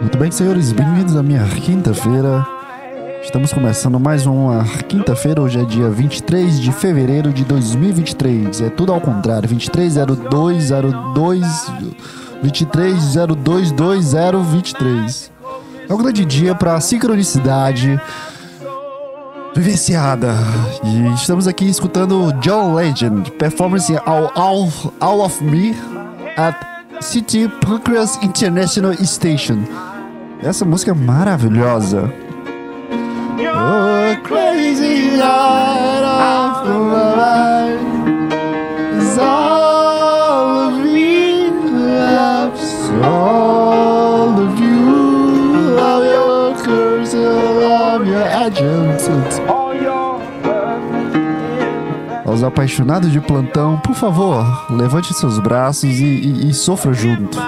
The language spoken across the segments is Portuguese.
Muito bem, senhores, bem-vindos à minha quinta-feira. Estamos começando mais uma quinta-feira, hoje é dia 23 de fevereiro de 2023. É tudo ao contrário, 230202 23022023. É um grande dia para sincronicidade vivenciada. E estamos aqui escutando John Legend, performance All, All, All of Me at City Pancras International Station. Essa música é maravilhosa. Oh, crazy apaixonados de plantão, por favor, levante seus braços e, e, e sofra junto.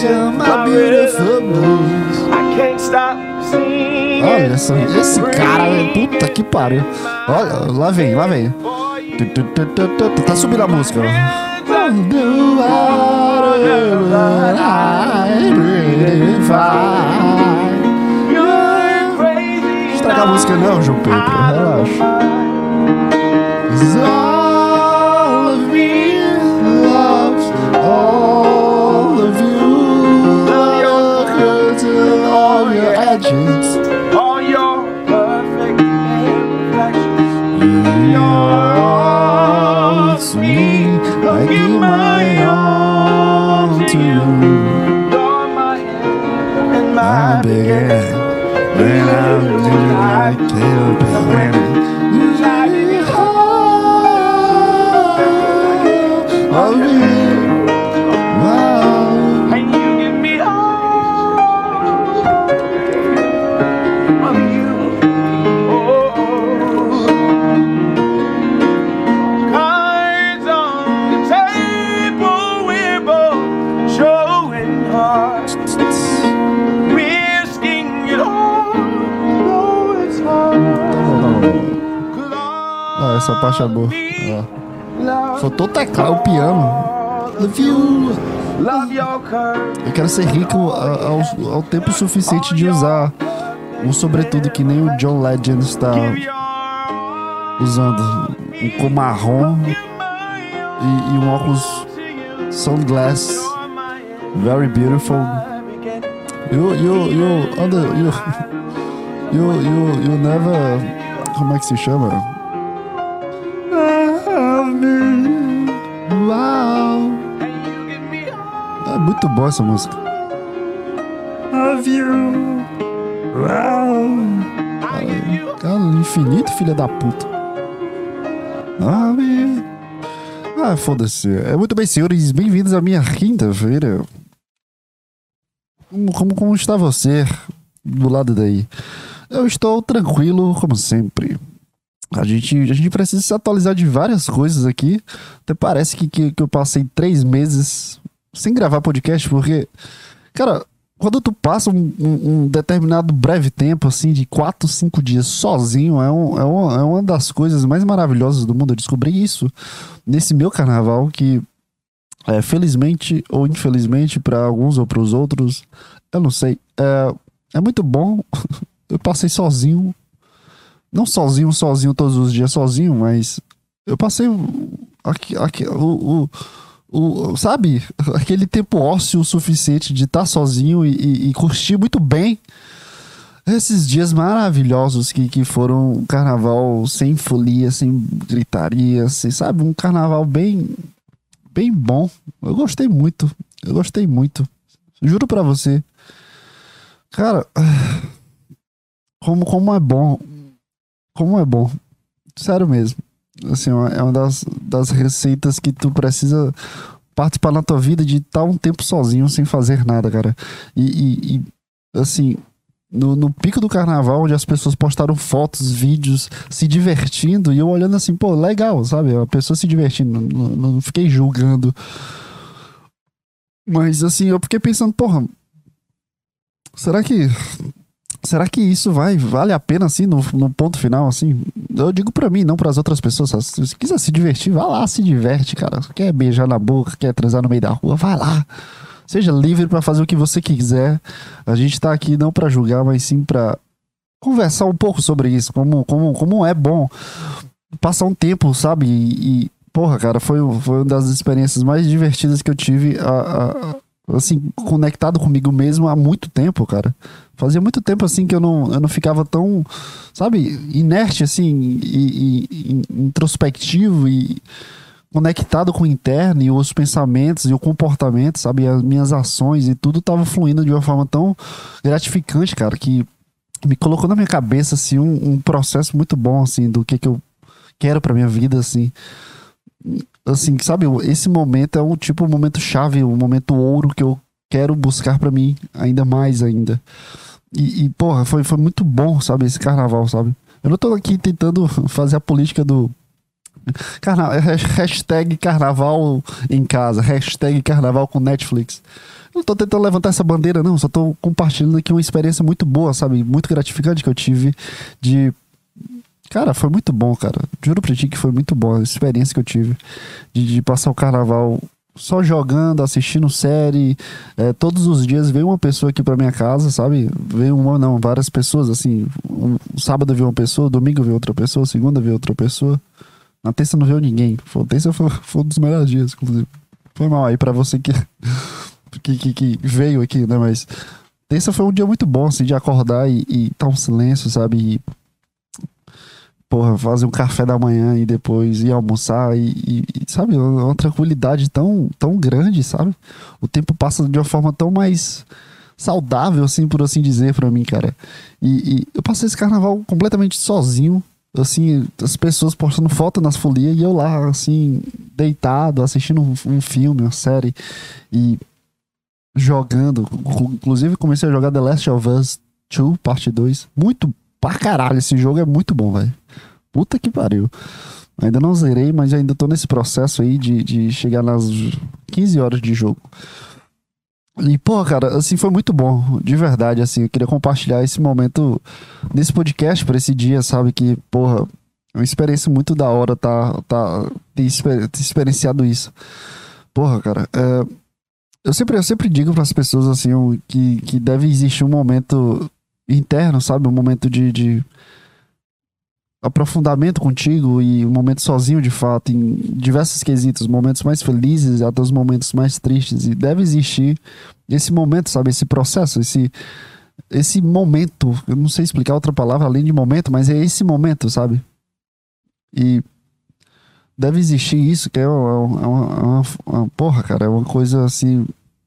Distraction, my beautiful blues. I can't stop singing. Olha essa, esse cara, velho, puta que pariu. Olha, lá vem, lá vem. Tá subindo a música. Estragar a música não, João Pedro, relaxa. Ah, é boa. Love Faltou teclar o piano. Love your curves. Eu quero ser rico ao, ao tempo suficiente de usar um sobretudo que nem o John Legend está usando. Um com marrom e, e um óculos sunglass very beautiful. You, you, you, under, you, you, you, you never, como é que se chama? Muito boa essa música. Love you. Uau. Cara, infinito, filha da puta. Love you. Ah, foda-se. É muito bem, senhores. Bem-vindos à minha quinta-feira. Como, como, como está você do lado daí? Eu estou tranquilo, como sempre. A gente, a gente precisa se atualizar de várias coisas aqui. Até parece que, que, que eu passei três meses sem gravar podcast, porque, cara, quando tu passa um, um- um determinado breve tempo, assim, de quatro, cinco dias sozinho, é, um, é, uma, é uma das coisas mais maravilhosas do mundo. Eu descobri isso nesse meu carnaval, que é, felizmente ou infelizmente para alguns ou para os outros, eu não sei. É, é muito bom. Eu passei sozinho. Não sozinho, sozinho todos os dias, sozinho, mas eu passei aqui, aqui, o, o, o- sabe, aquele tempo ósseo suficiente de estar sozinho e, e- e curtir muito bem esses dias maravilhosos que, que foram um carnaval sem folia, sem gritaria, sem, sabe, um carnaval bem bem bom. Eu gostei muito. Eu gostei muito. Juro pra você. Cara, como, como é bom. Como é bom. Sério mesmo. Assim, é uma das, das receitas que tu precisa participar na tua vida de estar um tempo sozinho sem fazer nada, cara. E, e, e assim, no, no pico do carnaval, onde as pessoas postaram fotos, vídeos, se divertindo, e eu olhando assim, pô, legal, sabe? A pessoa se divertindo, não, não, não fiquei julgando. Mas assim, eu fiquei pensando, porra, será que será que isso vai vale a pena assim no, no ponto final assim? Eu digo para mim, não para as outras pessoas. Se quiser se divertir, vá lá, se diverte, cara. Quer beijar na boca, quer transar no meio da rua, vai lá. Seja livre para fazer o que você quiser. A gente tá aqui não para julgar, mas sim para conversar um pouco sobre isso, como como como é bom passar um tempo, sabe? E, e porra, cara, foi, foi uma das experiências mais divertidas que eu tive a, a assim, conectado comigo mesmo há muito tempo, cara. Fazia muito tempo, assim, que eu não, eu não ficava tão, sabe, inerte, assim, e, e, e introspectivo e conectado com o interno e os pensamentos e o comportamento, sabe, as minhas ações e tudo tava fluindo de uma forma tão gratificante, cara, que me colocou na minha cabeça, assim, um, um processo muito bom, assim, do que que eu quero pra minha vida, assim assim, sabe, esse momento é um tipo um momento chave, um momento ouro que eu quero buscar para mim ainda mais ainda. E, e, porra, foi, foi muito bom, sabe, esse carnaval, sabe? Eu não tô aqui tentando fazer a política do Carna... hashtag carnaval em casa, hashtag carnaval com Netflix. Não tô tentando levantar essa bandeira, não, só tô compartilhando aqui uma experiência muito boa, sabe? Muito gratificante que eu tive de Cara, foi muito bom, cara. Juro pra ti que foi muito bom a experiência que eu tive de, de passar o carnaval só jogando, assistindo série. É, todos os dias veio uma pessoa aqui pra minha casa, sabe? Veio uma, não, várias pessoas, assim. Um, sábado veio uma pessoa, domingo veio outra pessoa, segunda veio outra pessoa. Na terça não veio ninguém. Foi, terça foi, foi um dos melhores dias, inclusive. Foi mal aí pra você que, que, que, que veio aqui, né? Mas terça foi um dia muito bom, assim, de acordar e, e tá um silêncio, sabe? E porra, fazer um café da manhã e depois ir almoçar e, e, sabe, uma tranquilidade tão, tão grande, sabe? O tempo passa de uma forma tão mais saudável, assim, por assim dizer, para mim, cara. E, e, eu passei esse carnaval completamente sozinho, assim, as pessoas postando foto nas folias e eu lá, assim, deitado, assistindo um, um filme, uma série e jogando. Inclusive, comecei a jogar The Last of Us 2, parte 2. Muito pra caralho. Esse jogo é muito bom, velho. Puta que pariu. Ainda não zerei, mas ainda tô nesse processo aí de, de chegar nas 15 horas de jogo. E, pô, cara, assim, foi muito bom, de verdade, assim, eu queria compartilhar esse momento nesse podcast pra esse dia, sabe, que, porra, é uma experiência muito da hora tá, tá ter, ter experienciado isso. Porra, cara, é, eu, sempre, eu sempre digo para as pessoas, assim, que, que deve existir um momento interno, sabe? Um momento de, de aprofundamento contigo e um momento sozinho de fato, em diversos quesitos, momentos mais felizes até os momentos mais tristes. E deve existir esse momento, sabe? Esse processo, esse, esse momento. Eu não sei explicar outra palavra além de momento, mas é esse momento, sabe? E deve existir isso, que é uma, uma, uma, uma porra, cara, é uma coisa assim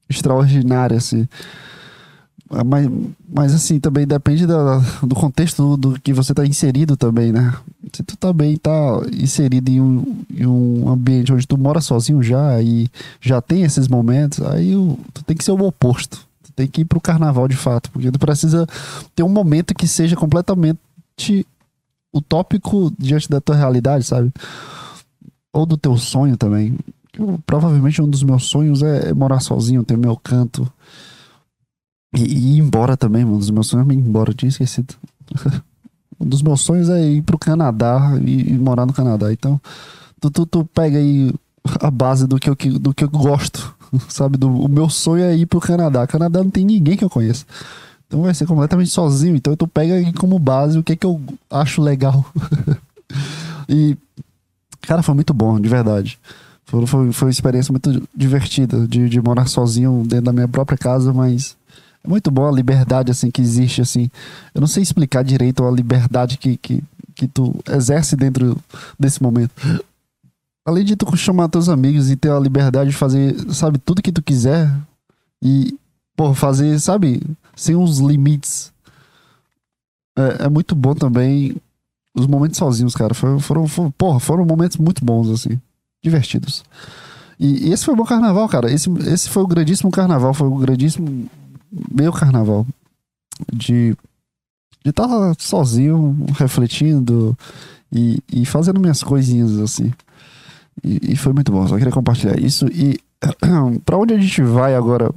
extraordinária, assim. Mas, mas assim, também depende da, do contexto do, do que você está inserido também, né? Se tu também tá inserido em um, em um ambiente onde tu mora sozinho já e já tem esses momentos, aí o, tu tem que ser o oposto. Tu tem que ir pro carnaval de fato, porque tu precisa ter um momento que seja completamente utópico diante da tua realidade, sabe? Ou do teu sonho também. Eu, provavelmente um dos meus sonhos é morar sozinho, ter meu canto e, ir embora também, um dos meus sonhos é ir embora, eu tinha esquecido. um dos meus sonhos é ir pro Canadá e, e morar no Canadá. Então, tu, tu, tu, pega aí a base do que eu, do que eu gosto, sabe? Do, o meu sonho é ir pro Canadá. Canadá não tem ninguém que eu conheça. Então vai ser completamente sozinho. Então tu pega aí como base o que é que eu acho legal. e, cara, foi muito bom, de verdade. Foi, foi, foi uma experiência muito divertida de, de morar sozinho dentro da minha própria casa, mas muito bom a liberdade assim que existe assim. Eu não sei explicar direito a liberdade que, que, que tu exerce dentro desse momento. além de tu chamar teus amigos e ter a liberdade de fazer, sabe, tudo que tu quiser e, pô, fazer, sabe, sem os limites. É, é muito bom também os momentos sozinhos, cara. Foram, foram, foram, porra, foram momentos muito bons, assim, divertidos. E, e esse foi o bom carnaval, cara. Esse, esse foi o grandíssimo carnaval, foi o grandíssimo meu carnaval. De estar tá sozinho, refletindo e, e fazendo minhas coisinhas, assim. E, e foi muito bom, só queria compartilhar isso. E para onde a gente vai agora?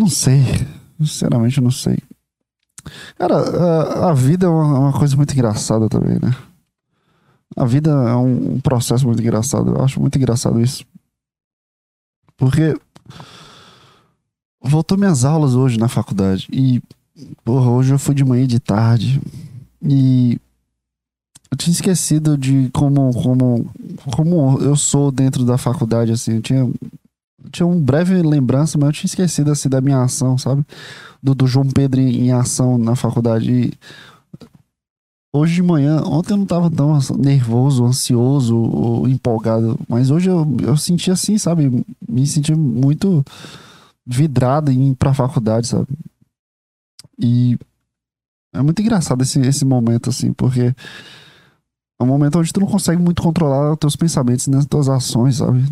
Não sei. Sinceramente, não sei. Cara, a, a vida é uma, uma, coisa muito engraçada também, né? A vida é um, um processo muito engraçado. Eu acho muito engraçado isso. Porque voltou minhas aulas hoje na faculdade. E, porra, hoje eu fui de manhã e de tarde. E eu tinha esquecido de como, como, como eu sou dentro da faculdade, assim. Eu tinha, tinha um breve lembrança, mas eu tinha esquecido, assim, da minha ação, sabe? Do, do João Pedro em ação na faculdade. E hoje de manhã, ontem eu não tava tão nervoso, ansioso ou empolgado, mas hoje eu, eu senti assim, sabe? Me senti muito vidrado em ir pra faculdade, sabe? E é muito engraçado esse, esse momento, assim, porque é um momento onde tu não consegue muito controlar os teus pensamentos e as tuas ações, sabe?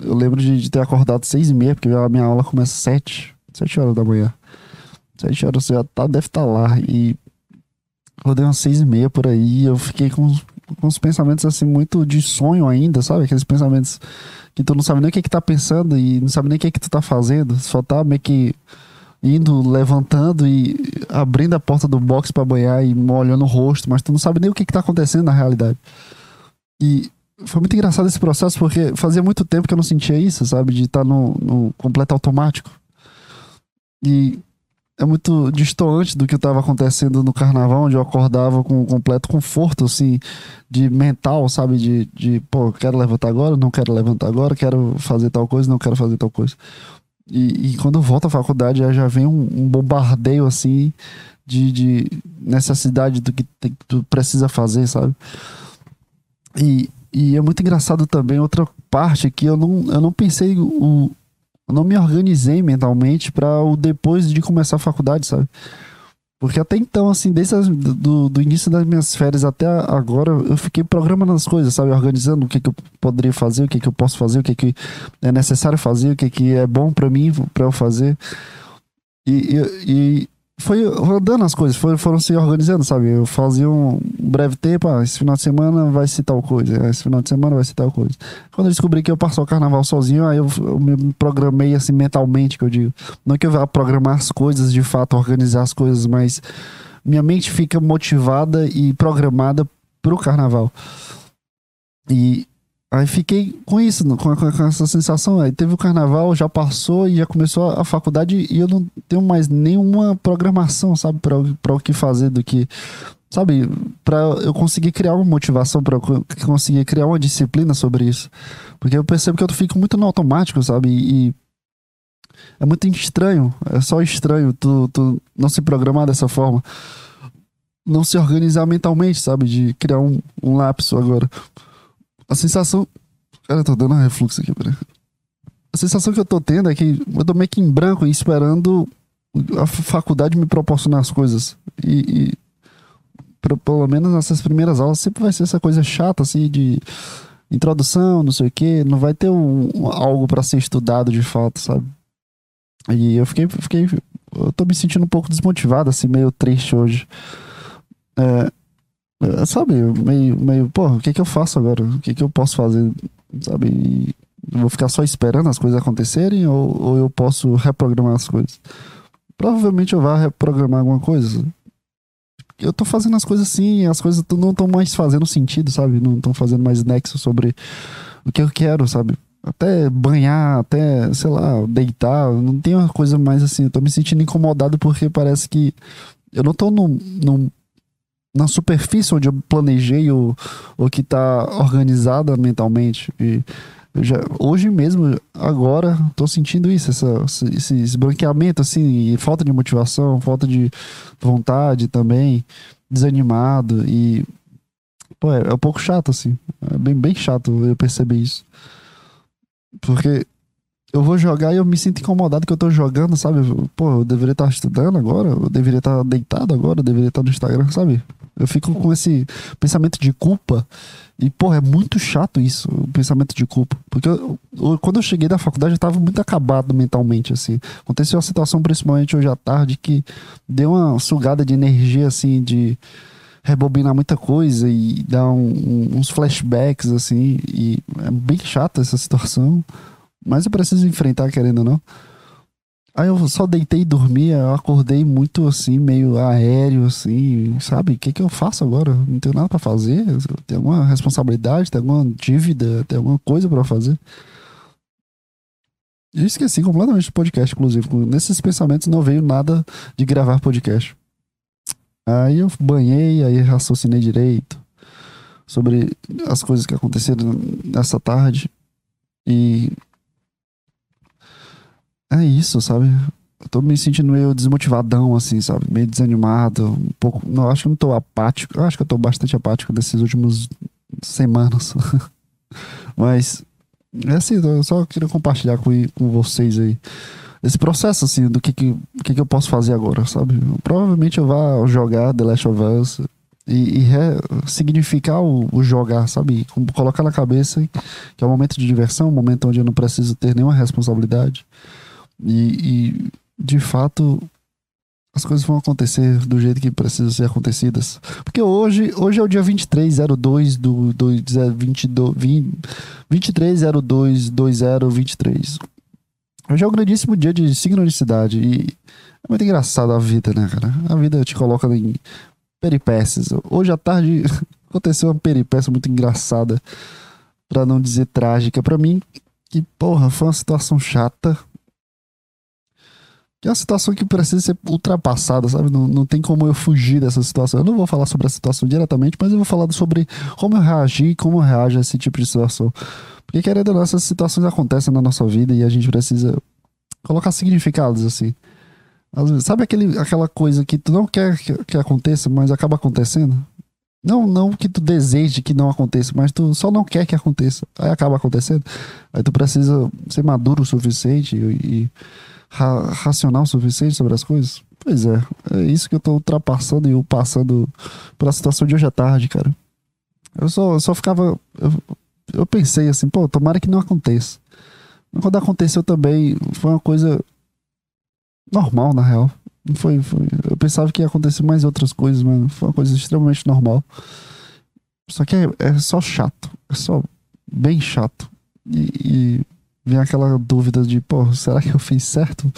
Eu lembro de, de, ter acordado seis e meia, porque a minha aula começa sete, sete horas da manhã. Sete horas você já tá, deve estar tá lá. E rodei umas seis e meia por aí. eu fiquei com, com os pensamentos assim, muito de sonho ainda, sabe? Aqueles pensamentos que tu não sabe nem o que que tá pensando e não sabe nem o que que tu tá fazendo, só tá meio que indo, levantando e abrindo a porta do box para banhar e molhando o rosto, mas tu não sabe nem o que que tá acontecendo na realidade. E foi muito engraçado esse processo porque fazia muito tempo que eu não sentia isso, sabe? De estar tá no, no completo automático. E é muito distoante do que estava acontecendo no carnaval, onde eu acordava com completo conforto, assim, de mental, sabe? De, de pô, quero levantar agora, não quero levantar agora, quero fazer tal coisa, não quero fazer tal coisa. E, e quando eu volto à faculdade, já vem um, um bombardeio, assim, de, de, necessidade do que, tem, tu precisa fazer, sabe? E, e é muito engraçado também outra parte que eu não, eu não pensei o, eu não me organizei mentalmente para o depois de começar a faculdade, sabe? Porque até então, assim, desde as, do, do início das minhas férias até agora, eu fiquei programando as coisas, sabe? Organizando o que, que eu poderia fazer, o que, que eu posso fazer, o que, que é necessário fazer, o que, que é bom para mim, para eu fazer. E, e, foi rodando as coisas, foi, foram se organizando, sabe? Eu fazia um breve tempo, ah, esse final de semana vai ser tal coisa, esse final de semana vai ser tal coisa. Quando eu descobri que eu passo o carnaval sozinho, aí eu, eu me programei assim mentalmente, que eu digo. Não que eu vá programar as coisas, de fato, organizar as coisas, mas minha mente fica motivada e programada pro carnaval. E Aí fiquei com isso, com, com, essa sensação. Aí teve o carnaval, já passou e já começou a, faculdade e eu não tenho mais nenhuma programação, sabe, para o que fazer do que. Sabe, para eu conseguir criar uma motivação, para conseguir criar uma disciplina sobre isso. Porque eu percebo que eu fico muito no automático, sabe? E, e é muito estranho, é só estranho tu, tu não se programar dessa forma. Não se organizar mentalmente, sabe? De criar um, um lapso agora. A sensação. Cara, eu tô dando um refluxo aqui, peraí. A sensação que eu tô tendo é que eu tô meio que em branco e esperando a faculdade me proporcionar as coisas. E, e pelo menos nessas primeiras aulas sempre vai ser essa coisa chata, assim, de introdução, não sei o que. Não vai ter um, um algo para ser estudado de fato, sabe? E eu fiquei, fiquei. Eu tô me sentindo um pouco desmotivado, assim, meio triste hoje. É, sabe, meio, meio, pô, o que que eu faço agora? O que que eu posso fazer? Sabe? Vou ficar só esperando as coisas acontecerem ou, ou eu posso reprogramar as coisas? Provavelmente eu vá reprogramar alguma coisa. Eu tô fazendo as coisas assim, as coisas não estão mais fazendo sentido, sabe? Não estão fazendo mais nexo sobre o que eu quero, sabe? Até banhar, até, sei lá, deitar, não tem uma coisa mais assim. Eu tô me sentindo incomodado porque parece que eu não tô num, num na superfície onde eu planejei o, o que está organizada mentalmente. E já, hoje mesmo, agora, estou sentindo isso, essa, esse esbranqueamento, assim, falta de motivação, falta de vontade também, desanimado. E Pô, é, é um pouco chato, assim. É bem, bem chato eu perceber isso. Porque eu vou jogar e eu me sinto incomodado que eu tô jogando, sabe? Pô, eu deveria estar estudando agora, eu deveria estar deitado agora, eu deveria estar no Instagram, sabe? Eu fico com esse pensamento de culpa. E, pô, é muito chato isso, o pensamento de culpa. Porque eu- eu- quando eu cheguei da faculdade, eu tava muito acabado mentalmente, assim. Aconteceu uma situação, principalmente hoje à tarde, que deu uma sugada de energia, assim, de rebobinar muita coisa e dar um- um- uns flashbacks, assim. E é bem chata essa situação. Mas eu preciso enfrentar, querendo ou não. Aí eu só deitei e dormi, eu acordei muito assim, meio aéreo, assim, sabe? O que, que eu faço agora? Não tenho nada pra fazer? Tem alguma responsabilidade? Tem alguma dívida? Tem alguma coisa pra fazer? Eu esqueci completamente do podcast, inclusive. Nesses pensamentos não veio nada de gravar podcast. Aí eu banhei, aí raciocinei direito sobre as coisas que aconteceram nessa tarde. E é isso, sabe? Eu tô me sentindo meio desmotivadão, assim, sabe? Meio desanimado, um pouco. Não, acho que não tô apático. Eu acho que eu tô bastante apático nesses últimos semanas. Mas é assim, eu só queria compartilhar com, com vocês aí esse processo, assim, do que que, que que eu posso fazer agora, sabe? Provavelmente eu vá jogar The Last of Us e, e significar o, o jogar, sabe? Colocar na cabeça que é um momento de diversão, um momento onde eu não preciso ter nenhuma responsabilidade. E, e, de fato as coisas vão acontecer do jeito que precisam ser acontecidas. Porque hoje, hoje é o dia 2302 do, do 22, 20, 2302 2023. Hoje é um grandíssimo dia de sincronicidade e é muito engraçado a vida, né, cara? A vida te coloca em peripécias. Hoje à tarde aconteceu uma peripécia muito engraçada, pra não dizer trágica pra mim, que porra, foi uma situação chata, que é uma situação que precisa ser ultrapassada, sabe? Não, não tem como eu fugir dessa situação. Eu não vou falar sobre a situação diretamente, mas eu vou falar sobre como eu reagi e como eu reajo a esse tipo de situação. Porque, querendo ou não, essas situações acontecem na nossa vida e a gente precisa colocar significados, assim. Vezes, sabe aquele, aquela coisa que tu não quer que, que aconteça, mas acaba acontecendo? Não, não que tu deseje que não aconteça, mas tu só não quer que aconteça. Aí acaba acontecendo. Aí tu precisa ser maduro o suficiente e, e ra- racional suficiente sobre as coisas? Pois é, é isso que eu tô ultrapassando e passando pela situação de hoje à tarde, cara. Eu só, eu só ficava. Eu, eu pensei assim, pô, tomara que não aconteça. Quando aconteceu também, foi uma coisa normal, na real. Foi, foi- Eu pensava que ia acontecer mais outras coisas, mas foi uma coisa extremamente normal. Só que é, é só chato. É só bem chato. E, e vem aquela dúvida de, pô, será que eu fiz certo?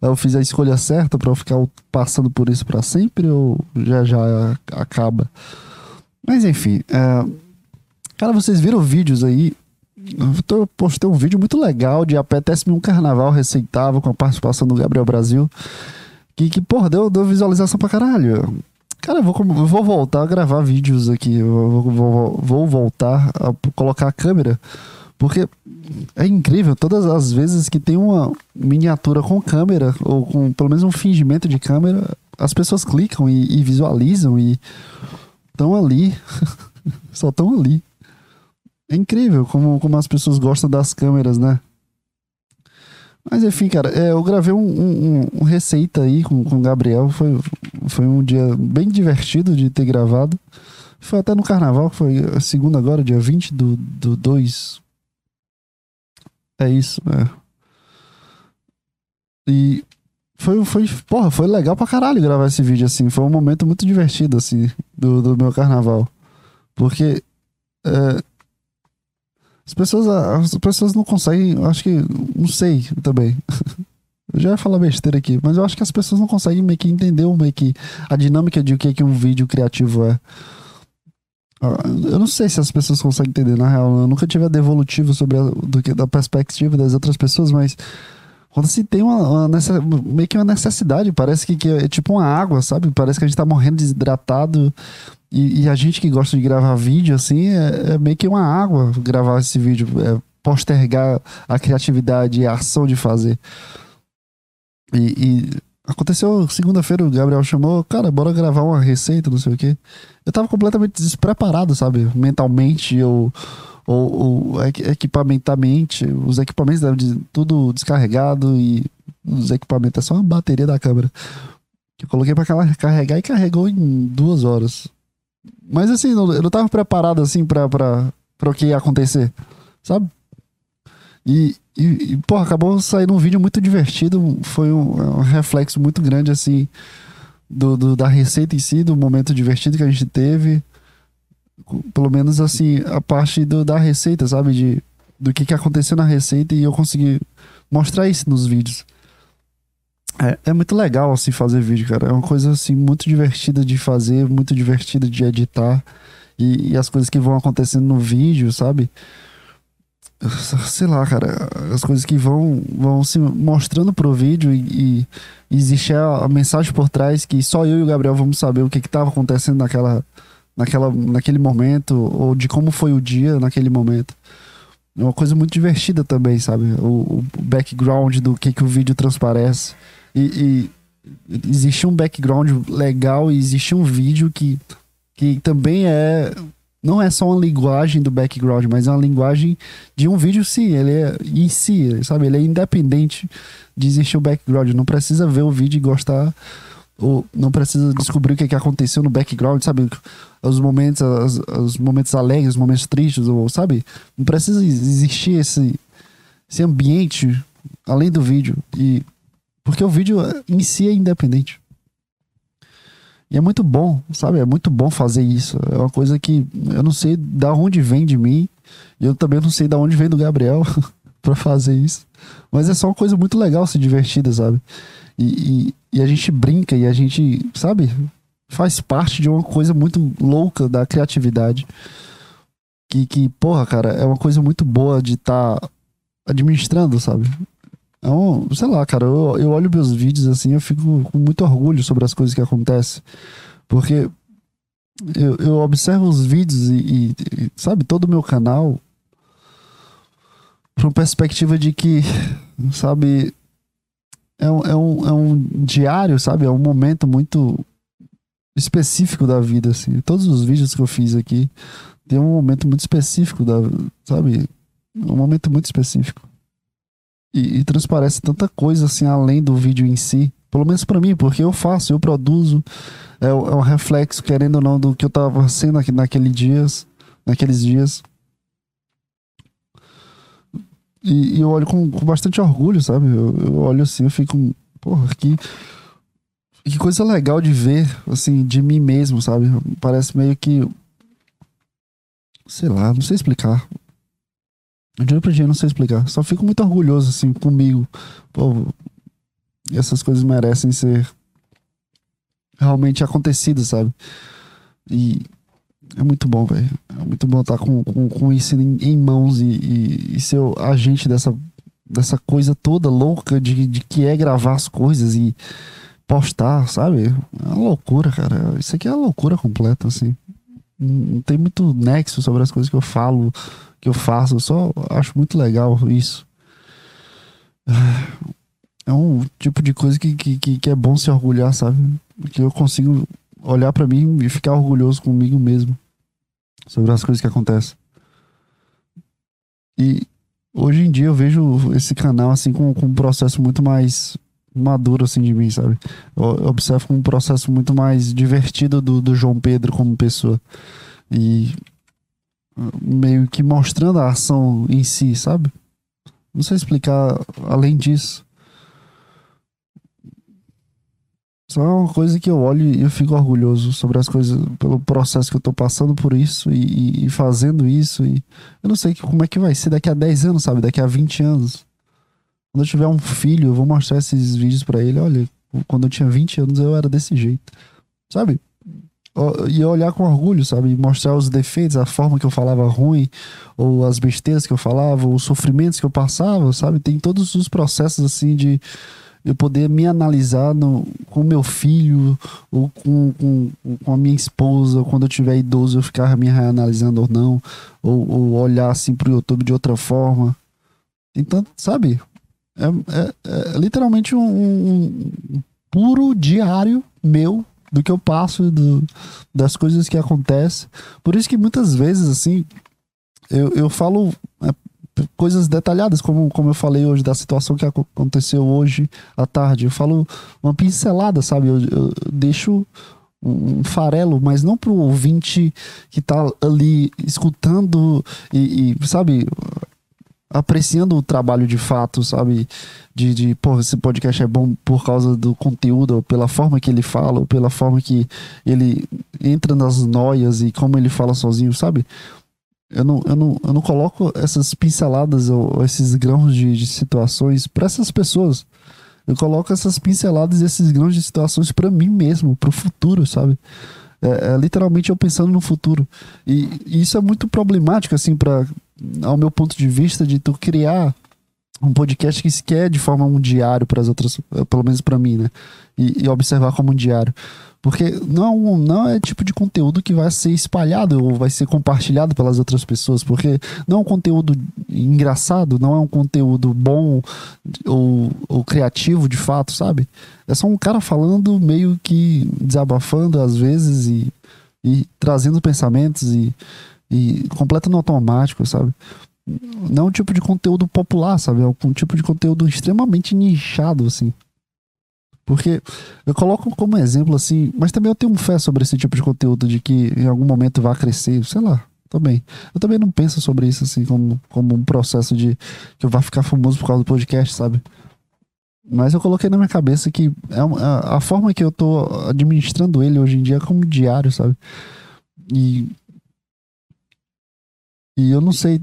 Eu fiz a escolha certa pra eu ficar passando por isso pra sempre ou já já acaba? Mas enfim, é, cara, vocês viram vídeos aí? Eu postei um vídeo muito legal de Apetece-me um Carnaval Receitável com a participação do Gabriel Brasil. Que, que porra, deu, deu visualização pra caralho. Cara, eu vou, eu vou voltar a gravar vídeos aqui. Eu vou, vou- vou voltar a colocar a câmera. Porque é incrível, todas as vezes que tem uma miniatura com câmera, ou com pelo menos um fingimento de câmera, as pessoas clicam e, e visualizam e estão ali. Só estão ali. É incrível como, como as pessoas gostam das câmeras, né? Mas enfim, cara, é, eu gravei um, um, um- receita aí com, com o Gabriel. Foi, foi um dia bem divertido de ter gravado. Foi até no carnaval, foi a segunda agora, dia 20 do, do 2. É isso, né? E foi, foi, porra, foi legal pra caralho gravar esse vídeo, assim. Foi um momento muito divertido, assim, do, do meu carnaval. Porque é, as pessoas, as pessoas não conseguem, acho que, não sei também. Eu já ia falar besteira aqui, mas eu acho que as pessoas não conseguem meio que entender meio que a dinâmica de o que, é que um vídeo criativo é. Eu não sei se as pessoas conseguem entender, na real. Eu nunca tive a devolutivo sobre a, do que, da perspectiva das outras pessoas, mas quando se tem uma, uma meio que uma necessidade, parece que, que é tipo uma água, sabe? Parece que a gente tá morrendo desidratado. E, e a gente que gosta de gravar vídeo, assim, é, é meio que uma água gravar esse vídeo, é postergar a criatividade e a ação de fazer. E, e Aconteceu segunda-feira, o Gabriel chamou, cara, bora gravar uma receita, não sei o quê. Eu tava completamente despreparado, sabe? Mentalmente, ou, ou, ou equi- equipamentamente. Os equipamentos de- tudo descarregado e os equipamentos é só uma bateria da câmera. Que eu coloquei pra car- carregar e carregou em duas horas. Mas assim, eu não tava preparado assim pra, pra, pra o que ia acontecer, sabe? E, e, e, pô, acabou saindo um vídeo muito divertido. Foi um, um reflexo muito grande, assim, do, do- da receita em si, do momento divertido que a gente teve. Pelo menos, assim, a parte do, da receita, sabe? De, do que, que aconteceu na receita e eu consegui mostrar isso nos vídeos. É, é muito legal, assim, fazer vídeo, cara. É uma coisa, assim, muito divertida de fazer, muito divertida de editar. E, e as coisas que vão acontecendo no vídeo, sabe? sei lá, cara, as coisas que vão, vão se mostrando pro vídeo e, e existe a, a mensagem por trás que só eu e o Gabriel vamos saber o que que tava acontecendo naquela, naquela, naquele momento ou de como foi o dia naquele momento. É uma coisa muito divertida também, sabe? O, o background do que que o vídeo transparece. E, e existe um background legal e existe um vídeo que, que também é não é só uma linguagem do background, mas é uma linguagem de um vídeo, sim. Ele é em si, sabe? Ele é independente de existir o background. Não precisa ver o vídeo e gostar, ou não precisa descobrir o que, que aconteceu no background, sabe? Os momentos, as- os momentos alegres, os momentos tristes, ou, sabe? Não precisa existir esse, esse ambiente além do vídeo. E, porque o vídeo em si é independente. E é muito bom, sabe? É muito bom fazer isso. É uma coisa que eu não sei da onde vem de mim. E eu também não sei da onde vem do Gabriel pra fazer isso. Mas é só uma coisa muito legal, se divertida, sabe? E, e, e a gente brinca e a gente, sabe? Faz parte de uma coisa muito louca da criatividade. Que, que porra, cara, é uma coisa muito boa de estar administrando, sabe? Um, sei lá, cara, eu, eu olho meus vídeos assim, eu fico com muito orgulho sobre as coisas que acontecem. Porque eu, eu observo os vídeos e, e- e, sabe, todo o meu canal por uma perspectiva de que, sabe, é um, é, um, é um diário, sabe? É um momento muito específico da vida, assim. Todos os vídeos que eu fiz aqui tem um momento muito específico da, sabe? Um momento muito específico. E, e transparece tanta coisa assim além do vídeo em si. Pelo menos pra mim, porque eu faço, eu produzo. É, é um reflexo, querendo ou não, do que eu tava sendo aqui naquele dias, naqueles dias. E, e eu olho com, com bastante orgulho, sabe? Eu, eu olho assim, eu fico. Porra, que. Que coisa legal de ver, assim, de mim mesmo, sabe? Parece meio que. Sei lá, não sei explicar. Eu juro pra dia, não sei explicar. Só fico muito orgulhoso, assim, comigo. Pô, essas coisas merecem ser realmente acontecidas, sabe? E é muito bom, velho. É muito bom estar com, com, com isso em, em mãos e, e, e ser o agente dessa, dessa coisa toda louca de, de que é gravar as coisas e postar, sabe? É uma loucura, cara. Isso aqui é uma loucura completa, assim. Não tem muito nexo sobre as coisas que eu falo, que eu faço. Eu só acho muito legal isso. É um tipo de coisa que, que, que é bom se orgulhar, sabe? Que eu consigo olhar pra mim e ficar orgulhoso comigo mesmo sobre as coisas que acontecem. E hoje em dia eu vejo esse canal assim com, com um processo muito mais maduro assim de mim, sabe? Eu, observo um processo muito mais divertido do, do João Pedro como pessoa. E meio que mostrando a ação em si, sabe? Não sei explicar além disso. Só é uma coisa que eu olho e eu fico orgulhoso sobre as coisas, pelo processo que eu tô passando por isso e, e- fazendo isso. E eu não sei que- como é que vai ser daqui a 10 anos, sabe? Daqui a 20 anos. Quando eu tiver um filho, eu vou mostrar esses vídeos pra ele. Olha, quando eu tinha 20 anos eu era desse jeito, sabe? E olhar com orgulho, sabe? Mostrar os defeitos, a forma que eu falava ruim, ou as besteiras que eu falava, os sofrimentos que eu passava, sabe? Tem todos os processos assim de eu poder me analisar no, com meu filho ou com, com, com a minha esposa, quando eu tiver idoso eu ficar me reanalisando ou não, ou, ou olhar assim pro YouTube de outra forma. Tanto, sabe? É, é- é literalmente um, um- puro diário meu do que eu passo, do, das coisas que acontecem. Por isso que muitas vezes, assim, eu, eu falo é, coisas detalhadas, como, como eu falei hoje, da situação que aco- aconteceu hoje à tarde. Eu falo uma pincelada, sabe? Eu, eu deixo um farelo, mas não pro ouvinte que tá ali escutando e, e, sabe, apreciando o trabalho de fato, sabe? De, de, pô, esse podcast é bom por causa do conteúdo, ou pela forma que ele fala, ou pela forma que ele entra nas noias e como ele fala sozinho, sabe? Eu não, eu não, eu não coloco essas pinceladas ou, esses grãos de, de situações para essas pessoas. Eu coloco essas pinceladas e esses grãos de situações para mim mesmo, pro futuro, sabe? É, é literalmente eu pensando no futuro. E, e isso é muito problemático, assim, para ao meu ponto de vista, de tu criar um podcast que se quer de forma um diário para as outras, pelo menos para mim, né? E, e observar como um diário. Porque não é, não é tipo de conteúdo que vai ser espalhado ou vai ser compartilhado pelas outras pessoas. Porque não é um conteúdo engraçado, não é um conteúdo bom ou, ou criativo de fato, sabe? É só um cara falando meio que desabafando às vezes e, e trazendo pensamentos e, e completo no automático, sabe? Não é um tipo de conteúdo popular, sabe? É um tipo de conteúdo extremamente nichado, assim. Porque eu coloco como exemplo, assim, mas também eu tenho fé sobre esse tipo de conteúdo, de que em algum momento vai crescer, sei lá, também. Eu também não penso sobre isso, assim, como, como um processo de que eu vá ficar famoso por causa do podcast, sabe? Mas eu coloquei na minha cabeça que é uma- a, a forma que eu tô administrando ele hoje em dia é como diário, sabe? E. E eu não sei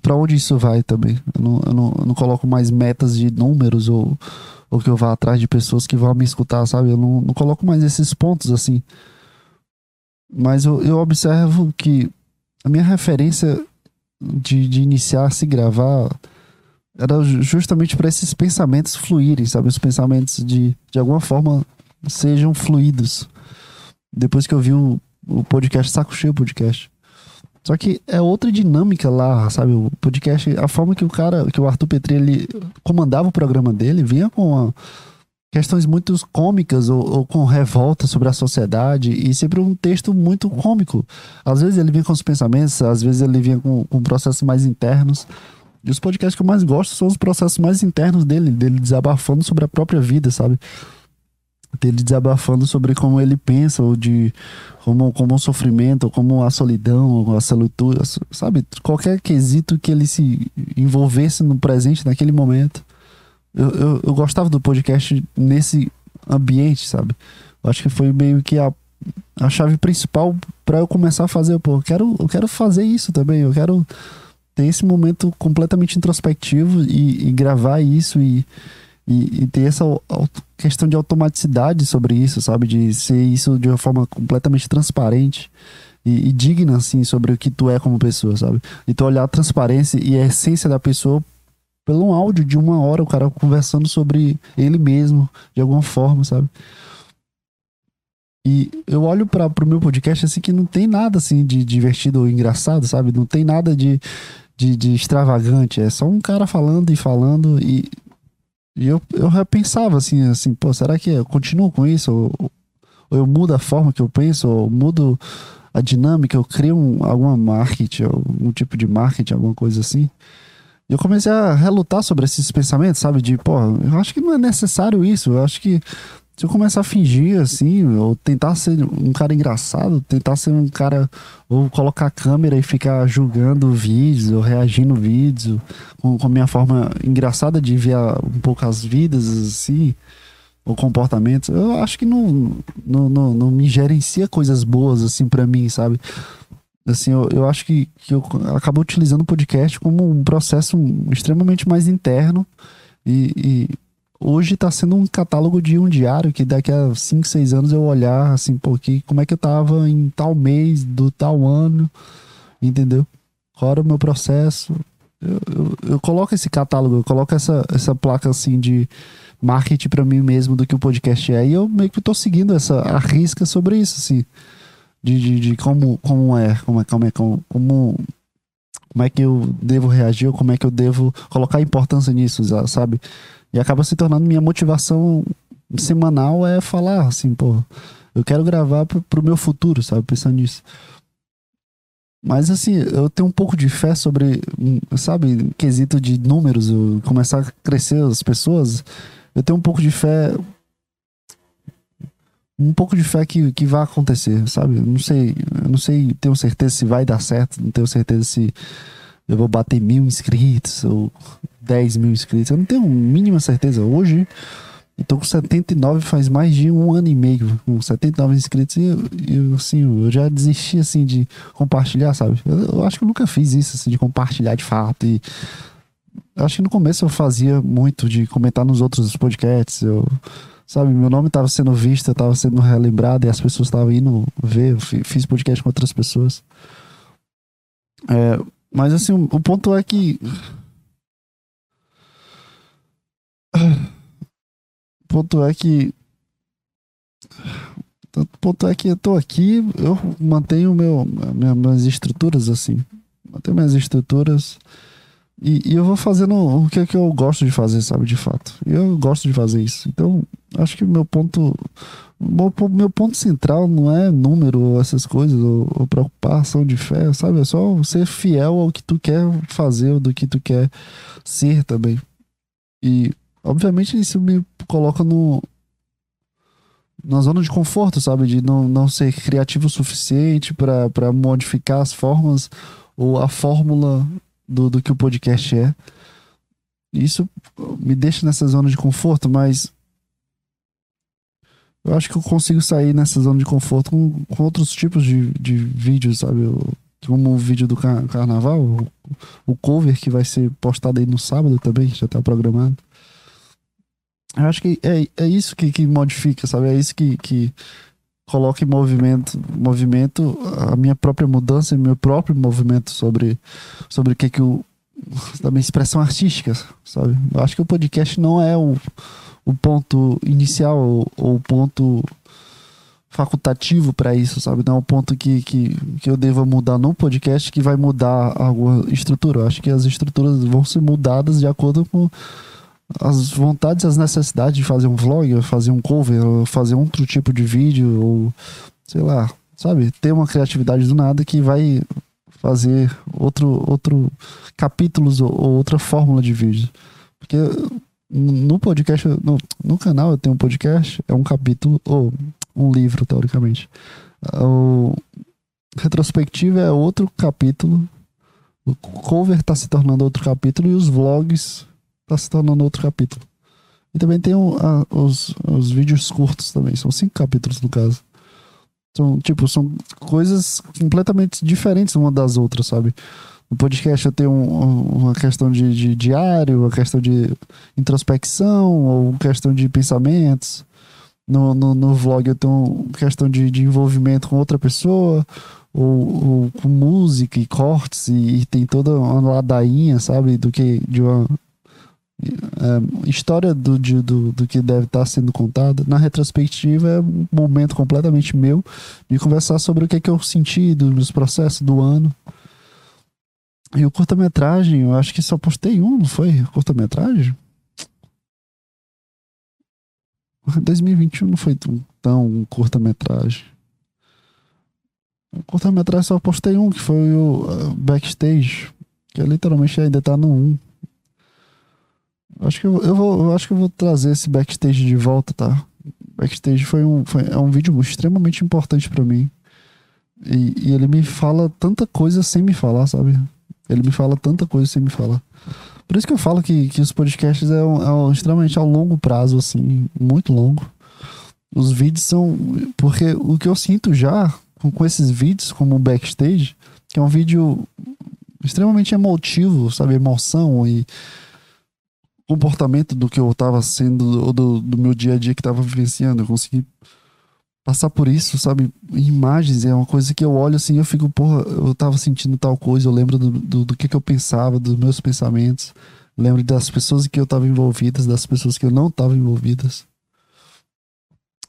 pra onde isso vai também. Eu não, eu não, eu não coloco mais metas de números ou, ou que eu vá atrás de pessoas que vão me escutar, sabe? Eu não, não coloco mais esses pontos assim. Mas eu, eu observo que a minha referência de, de iniciar a se gravar era ju- justamente para esses pensamentos fluírem, sabe? Os pensamentos de, de alguma forma sejam fluidos. Depois que eu vi o, o podcast Saco Cheio Podcast. Só que é outra dinâmica lá, sabe? O podcast, a forma que o cara, que o Arthur Petri, ele comandava o programa dele, vinha com a- questões muito cômicas ou, ou com revolta sobre a sociedade e sempre um texto muito cômico. Às vezes ele vinha com os pensamentos, às vezes ele vinha com, com processos mais internos. E os podcasts que eu mais gosto são os processos mais internos dele, dele desabafando sobre a própria vida, sabe? Dele desabafando sobre como ele pensa, ou de como, como o sofrimento, ou como a solidão, ou a solitude, sabe? Qualquer quesito que ele se envolvesse no presente, naquele momento. Eu, eu, eu gostava do podcast nesse ambiente, sabe? Eu acho que foi meio que a, a chave principal para eu começar a fazer. Pô, eu quero, eu quero fazer isso também. Eu quero ter esse momento completamente introspectivo e, e gravar isso e, e, e ter essa questão de automaticidade sobre isso, sabe? De ser isso de uma forma completamente transparente e, e digna, assim, sobre o que tu é como pessoa, sabe? E tu olhar a transparência e a essência da pessoa pelo áudio de uma hora, o cara conversando sobre ele mesmo, de alguma forma, sabe? E eu olho para pro meu podcast assim que não tem nada assim de divertido ou engraçado, sabe? Não tem nada de, de, de extravagante. É só um cara falando e falando e, e eu, eu repensava assim, assim, pô, será que eu continuo com isso? Ou, ou eu mudo a forma que eu penso? Ou mudo a dinâmica? Eu crio um, alguma marketing, algum tipo de marketing, alguma coisa assim? E eu comecei a relutar sobre esses pensamentos, sabe? De, pô, eu acho que não é necessário isso. Eu acho que se eu começar a fingir assim, ou tentar ser um cara engraçado, tentar ser um cara, ou colocar a câmera e ficar julgando vídeos, ou reagindo vídeos, com, com a minha forma engraçada de ver um pouco as vidas, assim, ou comportamentos, eu acho que não, não, não, não me gerencia coisas boas, assim, pra mim, sabe? Assim, eu, eu acho que, que eu acabo utilizando o podcast como um processo extremamente mais interno e hoje tá sendo um catálogo de um diário que daqui a 5, 6 anos eu olhar assim, pô, que, como é que eu tava em tal mês, do tal ano, entendeu? Qual era o meu processo? Eu, eu, eu coloco esse catálogo, eu coloco essa, essa placa assim de marketing pra mim mesmo do que o podcast é e eu meio que tô seguindo essa arrisca sobre isso, assim de, de, de como, como é, como é, como é, como, como, como é que eu devo reagir, ou como é que eu devo colocar importância nisso, sa- sabe? E acaba se tornando minha motivação semanal é falar assim, pô, eu quero gravar pro, pro meu futuro, sabe? Pensando nisso. Mas assim, eu tenho um pouco de fé sobre, hum, sabe, quesito de números, eu começar a crescer as pessoas. Eu tenho um pouco de fé. Um pouco de fé que, que vai acontecer, sabe? Eu não sei, eu não sei, tenho certeza se vai dar certo, não tenho certeza se eu vou bater mil inscritos ou 10 mil inscritos. Eu não tenho mínima certeza. Hoje, tô com 79 faz mais de um ano e meio, com 79 inscritos, e eu, assim, eu já desisti assim de compartilhar, sabe? Eu, eu acho que eu nunca fiz isso, assim, de compartilhar de fato. E acho que no começo eu fazia muito de comentar nos outros podcasts. Eu, sabe, meu nome estava sendo visto, estava sendo relembrado e as pessoas estavam indo ver. Eu fiz podcast com outras pessoas. É, mas assim, o, ponto é que ponto é que o ponto é que eu tô aqui, eu mantenho meu, minhas estruturas assim. Mantenho minhas estruturas e, e, eu vou fazendo o que, é que eu gosto de fazer, sabe, de fato. Eu gosto de fazer isso. Então, acho que meu ponto. Meu, meu ponto central não é número ou essas coisas, ou, ou preocupação de fé, sabe? É só ser fiel ao que tu quer fazer, do que tu quer ser também. E obviamente isso me coloca no na zona de conforto, sabe, de não, não ser criativo o suficiente para modificar as formas ou a fórmula do, do que o podcast é. Isso me deixa nessa zona de conforto, mas eu acho que eu consigo sair nessa zona de conforto com, com outros tipos de, de vídeos, sabe? Como o vídeo do car carnaval, o, o cover que vai ser postado aí no sábado também, já tá programado. Eu acho que é, é isso que, que modifica, sabe? É isso que, que coloca em movimento, movimento a minha própria mudança, meu próprio movimento sobre, sobre o que que o da minha expressão artística, sabe? Eu acho que o podcast não é o, o ponto inicial ou, o ponto facultativo para isso, sabe? Não é o ponto que, que, que eu deva mudar no podcast que vai mudar alguma estrutura. Eu acho que as estruturas vão ser mudadas de acordo com as vontades, as necessidades de fazer um vlog, fazer um cover, fazer outro tipo de vídeo, ou sei lá, sabe? Ter uma criatividade do nada que vai fazer outro, outro capítulos ou, ou outra fórmula de vídeo. Porque no podcast, no, no canal eu tenho um podcast, é um capítulo, ou um livro, teoricamente. O retrospectiva é outro capítulo. O cover está se tornando outro capítulo e os vlogs tá se tornando outro capítulo. E também tem o, a, os, os vídeos curtos também, são cinco capítulos no caso. São, tipo, são coisas completamente diferentes uma das outras, sabe? No podcast eu tenho um, uma questão de, de, diário, uma questão de introspecção, ou questão de pensamentos. No, no, no vlog eu tenho uma questão de, de envolvimento com outra pessoa, ou, ou com música e cortes, e, e, tem toda uma ladainha, sabe? Do que de uma é, história do, de, do, do que deve estar sendo contado. Na retrospectiva é um momento completamente meu de conversar sobre o que, é que eu senti dos meus processos do ano. E o curta-metragem, eu acho que só postei um, não foi? Curta-metragem? 2021 não foi tão, curta-metragem. Curta-metragem só postei um, que foi o uh, Backstage, que literalmente ainda tá no 1. Acho que eu, eu, vou, eu acho que eu vou trazer esse backstage de volta, tá? Backstage foi um, foi, é um vídeo extremamente importante para mim. E, e, ele me fala tanta coisa sem me falar, sabe? Ele me fala tanta coisa sem me falar. Por isso que eu falo que, que os podcasts é, um, é um, extremamente a longo prazo, assim, muito longo. Os vídeos são. Porque o que eu sinto já com, com esses vídeos, como backstage, que é um vídeo extremamente emotivo, sabe? Emoção e comportamento do que eu estava sendo, do, do, meu dia a dia que estava vivenciando. Eu consegui passar por isso, sabe? Imagens é uma coisa que eu olho assim, eu fico, porra, eu estava sentindo tal coisa, eu lembro do, do, do, que, que eu pensava, dos meus pensamentos, lembro das pessoas que eu estava envolvidas, das pessoas que eu não estava envolvidas.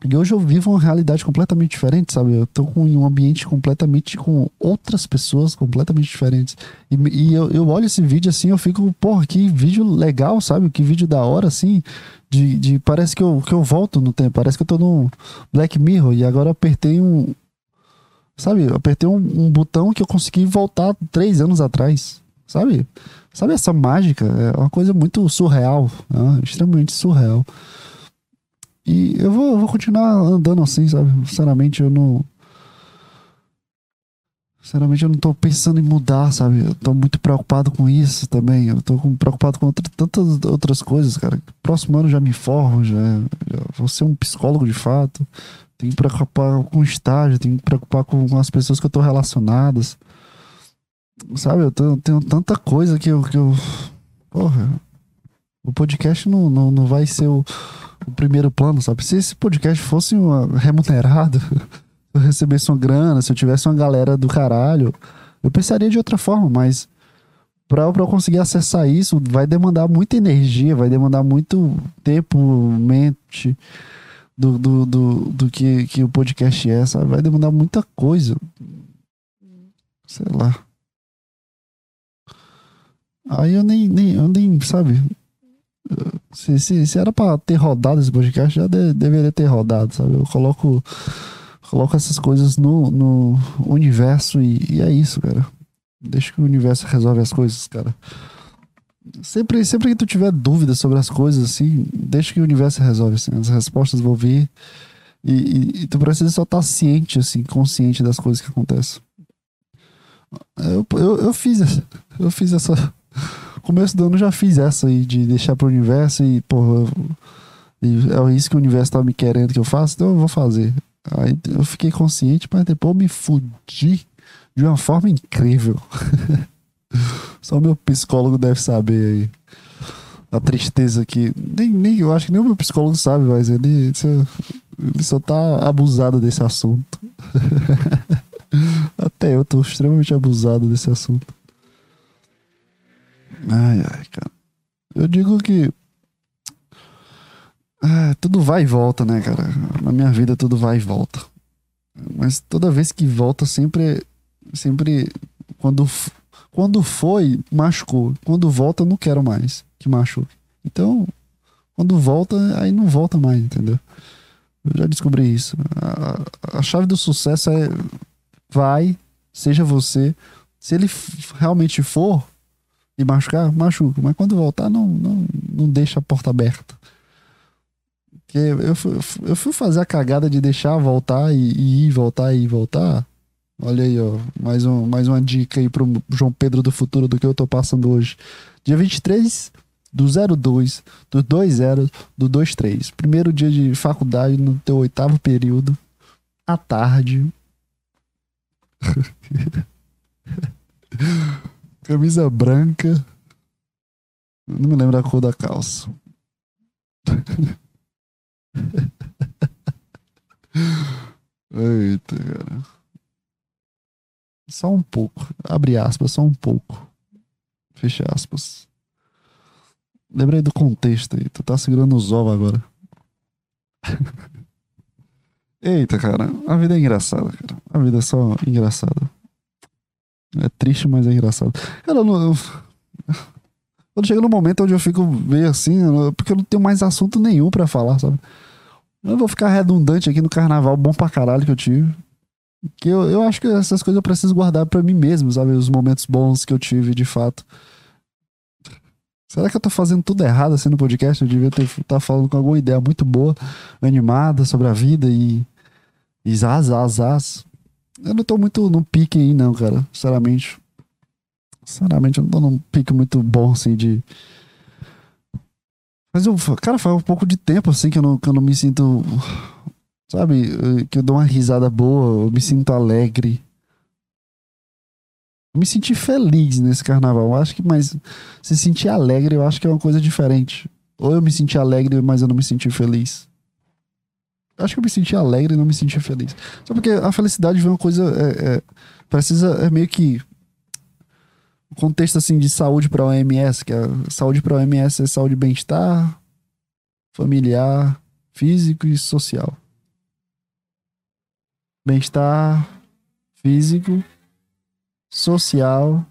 E hoje eu vivo uma realidade completamente diferente, sabe? Eu tô com, em um ambiente completamente com outras pessoas completamente diferentes. E, e eu, eu olho esse vídeo assim, eu fico, porra, que vídeo legal, sabe? Que vídeo da hora, assim. De, de, parece que eu, que eu volto no tempo, parece que eu tô no Black Mirror e agora apertei um. Sabe? Apertei um, um botão que eu consegui voltar três anos atrás, sabe? Sabe essa mágica? É uma coisa muito surreal, né? extremamente surreal. E eu vou, eu vou continuar andando assim, sabe? Sinceramente, eu não. Sinceramente, eu não tô pensando em mudar, sabe? Eu tô muito preocupado com isso também. Eu tô preocupado com outra- tantas outras coisas, cara. Próximo ano já me formo, já, já vou ser um psicólogo de fato. Tenho que preocupar com estágio, tenho que preocupar com, as pessoas que eu tô relacionadas. Sabe? Eu tô- tenho tanta coisa que eu. Que eu porra. O podcast não, não, não vai ser o, o primeiro plano, sabe? Se esse podcast fosse uma- remunerado, se eu recebesse uma grana, se eu tivesse uma galera do caralho, eu pensaria de outra forma, mas pra eu conseguir acessar isso, vai demandar muita energia, vai demandar muito tempo, mente do, do, do, do que, que o podcast é, sabe? Vai demandar muita coisa. Sei lá. Aí eu nem, nem, eu nem sabe? Se, se, se era pra ter rodado esse podcast, já de- deveria ter rodado, sabe? Eu coloco, coloco essas coisas no, no universo e, e é isso, cara. Deixa que o universo resolve as coisas, cara. Sempre, sempre que tu tiver dúvidas sobre as coisas, assim, deixa que o universo resolve, assim. As respostas vão vir e, e- e tu precisa só estar ciente, assim, consciente das coisas que acontecem. Eu, eu, eu fiz eu fiz essa começo do ano já fiz essa aí de deixar pro universo e, porra, eu- é isso que o universo tá me querendo que eu faça, então eu vou fazer. Aí eu fiquei consciente, mas depois eu me fudi de uma forma incrível. Só meu psicólogo deve saber aí. A tristeza que. Nem, nem, eu acho que nem o meu psicólogo sabe, mas ele, ele só tá abusado desse assunto. Até eu tô extremamente abusado desse assunto. Ai, ai, cara. Eu digo que. Ah, tudo vai e volta, né, cara? Na minha vida tudo vai e volta. Mas toda vez que volta, sempre. Sempre. Quando, quando foi, machucou. Quando volta, não quero mais que machuque. Então, quando volta, aí não volta mais, entendeu? Eu já descobri isso. A, a chave do sucesso é. Vai, seja você. Se ele realmente for, e machucar, machuca. Mas quando voltar, não, não, não deixa a porta aberta. Porque eu fui, eu fui fazer a cagada de deixar voltar e, e ir, voltar e ir, voltar. Olha aí, ó. Mais, um, mais uma dica aí pro João Pedro do futuro do que eu tô passando hoje. Dia 23 do 02, do 20, do 23. Primeiro dia de faculdade no teu oitavo período. À tarde. Camisa branca. Não me lembro a cor da calça. Eita, cara. Só um pouco. Abre aspas, só um pouco. Fecha aspas. Lembrei do contexto aí. Tu tá segurando os ovos agora. Eita, cara. A vida é engraçada, cara. A vida é só engraçada. É triste, mas é engraçado. Cara, eu não. eu- Quando chega no momento onde eu fico meio assim, porque eu não tenho mais assunto nenhum pra falar, sabe? Eu vou ficar redundante aqui no carnaval bom pra caralho que eu tive. Que eu, eu acho que essas coisas eu preciso guardar pra mim mesmo, sabe? Os momentos bons que eu tive de fato. Será que eu tô fazendo tudo errado assim no podcast? Eu devia estar tá falando com alguma ideia muito boa, animada sobre a vida e. E zaz, zaz, zaz. Eu não tô muito no pique aí, não, cara. Sinceramente. Sinceramente, eu não tô num pique muito bom, assim, de. Mas eu, cara, faz um pouco de tempo, assim, que eu não, que eu não me sinto. Sabe? Que eu dou uma risada boa, eu me sinto alegre. Eu me senti feliz nesse carnaval. Eu acho que, mas se sentir alegre, eu acho que é uma coisa diferente. Ou eu me senti alegre, mas eu não me senti feliz. Acho que eu me senti alegre e não me senti feliz. Só porque a felicidade vem uma coisa. É, é, precisa. É meio que. O contexto assim de saúde para OMS, que a saúde para OMS é saúde e bem-estar, familiar, físico e social. bem-estar físico, social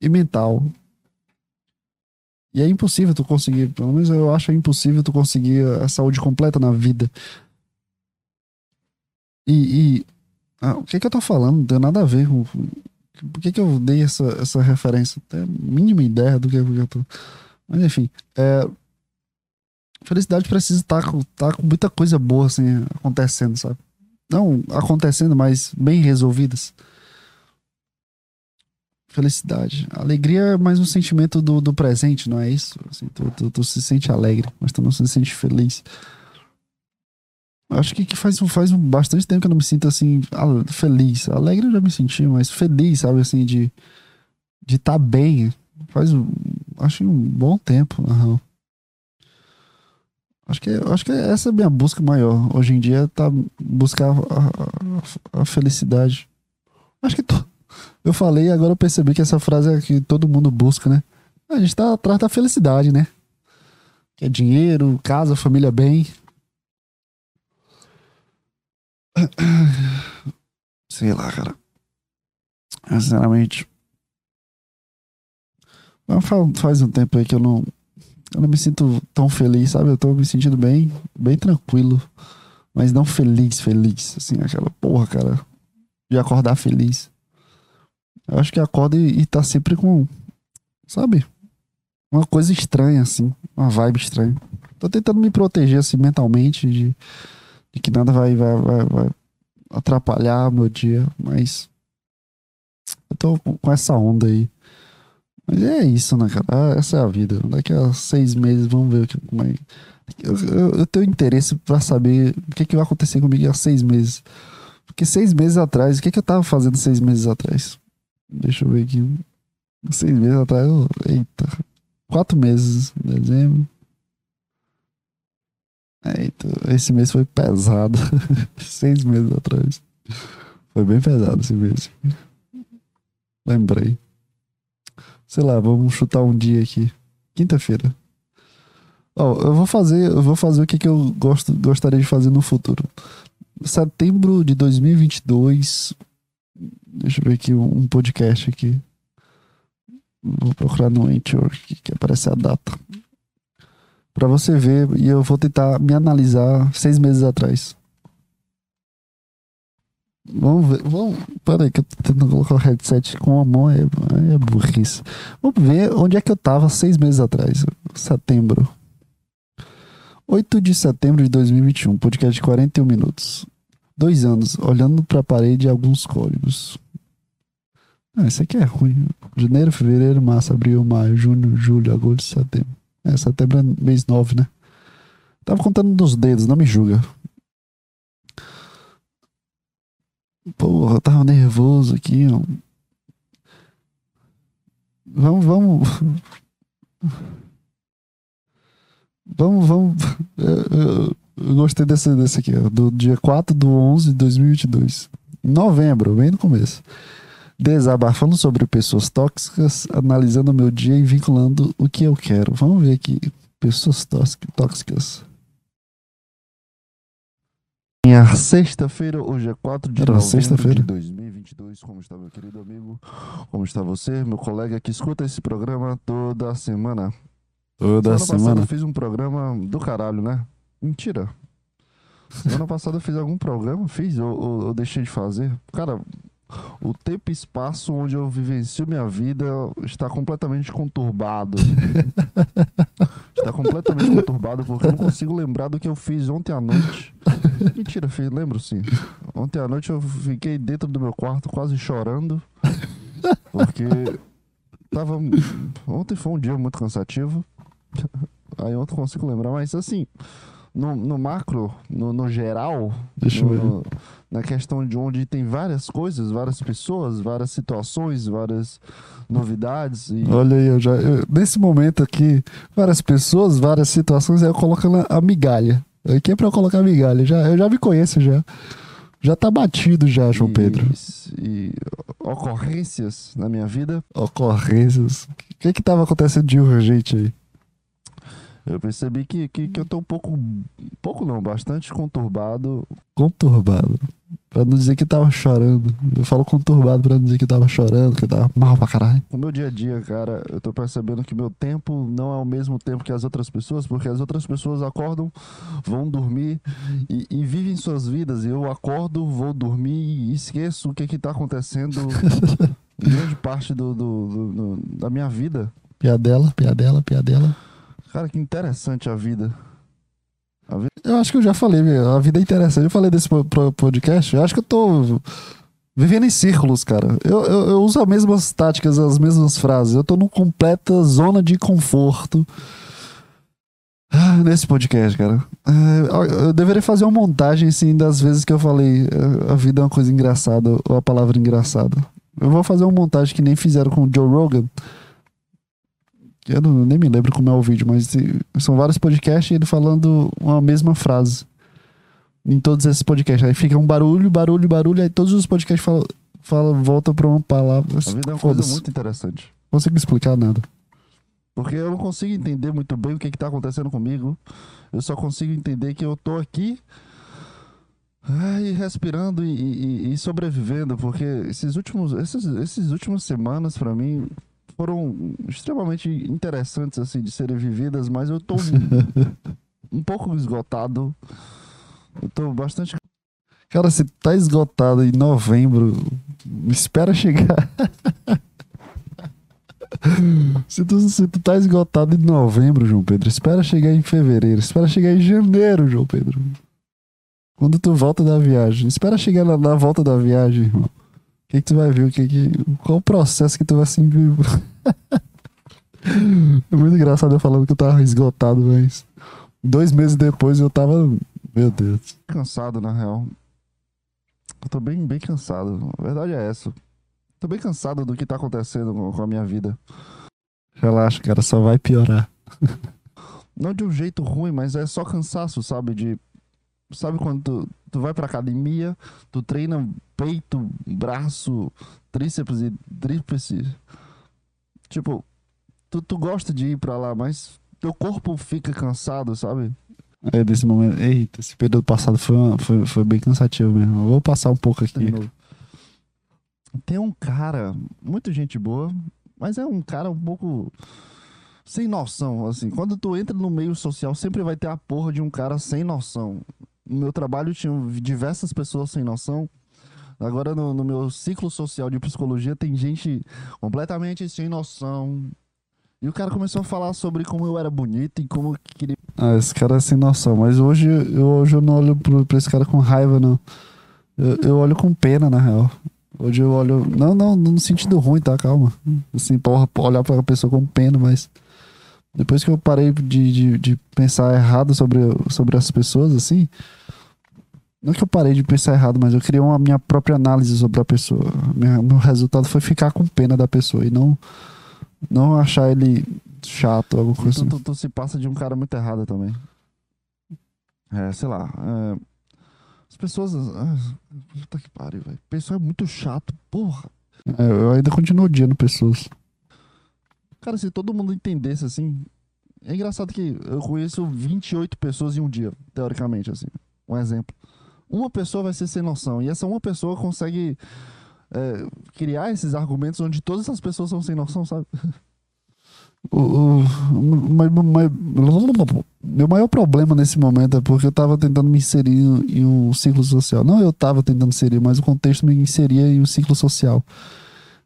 e mental. E é impossível tu conseguir, pelo menos eu acho impossível tu conseguir a saúde completa na vida. E, e ah, o que que eu tô falando? Não tem nada a ver com. Por que que eu dei essa, essa referência? Tenho a mínima ideia do que, que eu tô. Mas enfim, é, felicidade precisa estar com, tá com muita coisa boa assim acontecendo, sabe? Não acontecendo, mas bem resolvidas. Felicidade. Alegria é mais um sentimento do, do presente, não é isso? Assim, tu, tu, tu se sente alegre, mas tu não se sente feliz. Acho que, que faz, faz bastante tempo que eu não me sinto assim, feliz. Alegre eu já me senti, mas feliz, sabe, assim, de de estar bem. Faz, acho um bom tempo. Acho que, acho que essa é a minha busca maior. Hoje em dia tá buscar a, a- a felicidade. Acho que to- eu falei agora eu percebi que essa frase é que todo mundo busca, né? A gente tá atrás da felicidade, né? Que é dinheiro, casa, família bem. Sei lá, cara. Sinceramente. Faz um tempo aí que eu não. Eu não me sinto tão feliz, sabe? Eu tô me sentindo bem, bem tranquilo. Mas não feliz, feliz. Assim, aquela porra, cara. De acordar feliz. Eu acho que acorda e, e tá sempre com. Sabe? Uma coisa estranha, assim. Uma vibe estranha. Tô tentando me proteger, assim, mentalmente. De, de que nada vai, vai, vai, vai atrapalhar meu dia. Mas. Eu tô com, essa onda aí. Mas é isso, né, cara? Ah, Essa é a vida. Daqui a seis meses, vamos ver o que, como é. Eu, eu, eu tenho interesse pra saber o que, que vai acontecer comigo há seis meses. Porque seis meses atrás, o que, que eu tava fazendo seis meses atrás? Deixa eu ver aqui. Seis meses atrás, eu- eita. Quatro meses, dezembro. Eita, esse mês foi pesado. seis meses atrás. Foi bem pesado esse mês. Lembrei. Sei lá, vamos chutar um dia aqui. Quinta-feira. Ó, eu vou fazer, eu vou fazer o que, que eu gosto, gostaria de fazer no futuro. Setembro de 2022. Deixa eu ver aqui um, podcast aqui. Vou procurar no Anchor que, que aparece a data. Pra você ver e eu vou tentar me analisar seis meses atrás. Vamos ver. Vamos, peraí, que eu tô tentando colocar o headset com a mão. É, é burrice. Vamos ver onde é que eu tava seis meses atrás. Setembro. 8 de setembro de 2021. Podcast de 41 minutos. Dois anos. Olhando pra parede alguns códigos. Ah, aqui é ruim. Janeiro, fevereiro, março, abril, maio, junho, julho, agosto, setembro. É, setembro é mês 9, né? Tava contando dos dedos, não me julga. Porra, eu tava nervoso aqui, ó. Vamos, vamos. Vamos, vamos. Eu, gostei desse, desse aqui, ó. Do dia 4 do 11 de 2022. Novembro, bem no começo. Desabafando sobre pessoas tóxicas, analisando o meu dia e vinculando o que eu quero. Vamos ver aqui. Pessoas tóxic- tóxicas. Minha sexta-feira, hoje é 4 de Era novembro de 2022. Como está, meu querido amigo? Como está você, meu colega que escuta esse programa toda semana? Toda Semana passada semana. eu fiz um programa do caralho, né? Mentira. Semana passada eu fiz algum programa, fiz ou, ou- ou deixei de fazer. Cara, o tempo e espaço onde eu vivencio minha vida está completamente conturbado. está completamente conturbado porque eu não consigo lembrar do que eu fiz ontem à noite. Mentira, fiz, lembro sim. Ontem à noite eu fiquei dentro do meu quarto quase chorando porque tava ontem foi um dia muito cansativo. Aí ontem eu consigo lembrar, mas assim, no, no macro, no, no geral, Deixa eu no- ver. no- na questão de onde tem várias coisas, várias pessoas, várias situações, várias novidades. E Olha aí, eu já. eu- nesse momento aqui, várias pessoas, várias situações, aí eu coloco a migalha. Aqui é pra eu colocar a migalha. Já, eu já me conheço já. Já tá batido já, João e- Pedro. E ocorrências na minha vida. Ocorrências. O que que tava acontecendo de urgente aí? Eu percebi que, que, que eu tô um pouco. Pouco não, bastante conturbado. Conturbado. Pra não dizer que tava chorando. Eu falo conturbado pra não dizer que tava chorando, que tava mal pra caralho. No meu dia a dia, cara, eu tô percebendo que meu tempo não é o mesmo tempo que as outras pessoas, porque as outras pessoas acordam, vão dormir e, e vivem suas vidas. E eu acordo, vou dormir e esqueço o que que tá acontecendo grande parte do, do, do, do da minha vida. Piadela, piadela, piadela. Cara, que interessante a vida. A vida... Eu acho que eu já falei, a vida é interessante. Eu falei desse podcast. Eu acho que eu tô vivendo em círculos, cara. Eu, eu, eu uso as mesmas táticas, as mesmas frases. Eu tô numa completa zona de conforto. Ah, nesse podcast, cara. É, eu deveria fazer uma montagem, assim, das vezes que eu falei é, a vida é uma coisa engraçada, ou a palavra engraçada. Eu vou fazer uma montagem que nem fizeram com o Joe Rogan. Eu não, nem me lembro como é o vídeo, mas são vários podcasts e ele falando uma mesma frase. Em todos esses podcasts. Aí fica um barulho, barulho, barulho, aí todos os podcasts falam, falam volta pra uma palavra. A vida é uma coisa muito interessante. Não consigo explicar nada. Porque eu não consigo entender muito bem o que, que tá acontecendo comigo. Eu só consigo entender que eu tô aqui ai, respirando e, e, e, sobrevivendo. Porque esses últimos, esses, esses últimas semanas, para mim, foram extremamente interessantes assim de serem vividas, mas eu tô um, um pouco esgotado. Eu tô bastante Cara, se tá esgotado em novembro, espera chegar. se, tu, se tu tá esgotado em novembro, João Pedro, espera chegar em fevereiro, espera chegar em janeiro, João Pedro. Quando tu volta da viagem, espera chegar na, na volta da viagem, irmão que, que tu vai ver? O que que, qual o processo que tu vai assim. é muito engraçado eu falando que eu tava esgotado, mas. Dois meses depois eu tava. Meu Deus. Cansado, na real. Eu tô bem, bem cansado. A verdade é essa. Tô bem cansado do que tá acontecendo com a minha vida. Relaxa, cara, só vai piorar. Não de um jeito ruim, mas é só cansaço, sabe? De Sabe quando tu, tu vai pra academia, tu treina peito, braço, tríceps e tríceps. Tipo, tu, tu gosta de ir pra lá, mas teu corpo fica cansado, sabe? É, desse momento. Eita, esse período passado foi, uma, foi, foi bem cansativo mesmo. Eu vou passar um pouco aqui. Tem um cara, muita gente boa, mas é um cara um pouco sem noção, assim. Quando tu entra no meio social, sempre vai ter a porra de um cara sem noção no meu trabalho tinha diversas pessoas sem noção. Agora, no, no, meu ciclo social de psicologia, tem gente completamente sem noção. E o cara começou a falar sobre como eu era bonito e como queria. Ah, esse cara é sem noção. Mas hoje eu, hoje eu não olho pro, pra esse cara com raiva, não. Eu, eu olho com pena, na real. Hoje eu olho. Não, não, no sentido ruim, tá? Calma. Assim, porra, olhar pra pessoa com pena, mas. Depois que eu parei de, de, de pensar errado sobre, sobre as pessoas, assim. Não que eu parei de pensar errado, mas eu criei uma minha própria análise sobre a pessoa. Minha, meu resultado foi ficar com pena da pessoa e não, não achar ele chato, alguma coisa então, assim. Tu, tu, se passa de um cara muito errado também. É, sei lá. É, as pessoas. Ah, puta que pariu, velho. Pessoa é muito chato, porra. É, eu ainda continuo odiando pessoas. Cara, se todo mundo entendesse assim. É engraçado que eu conheço 28 pessoas em um dia, teoricamente, assim. Um exemplo uma pessoa vai ser sem noção. E essa uma pessoa consegue é, criar esses argumentos onde todas as pessoas são sem noção, sabe? O, o, meu maior problema nesse momento é porque eu tava tentando me inserir em um ciclo social. Não eu tava tentando inserir, mas o contexto me inseria em um ciclo social.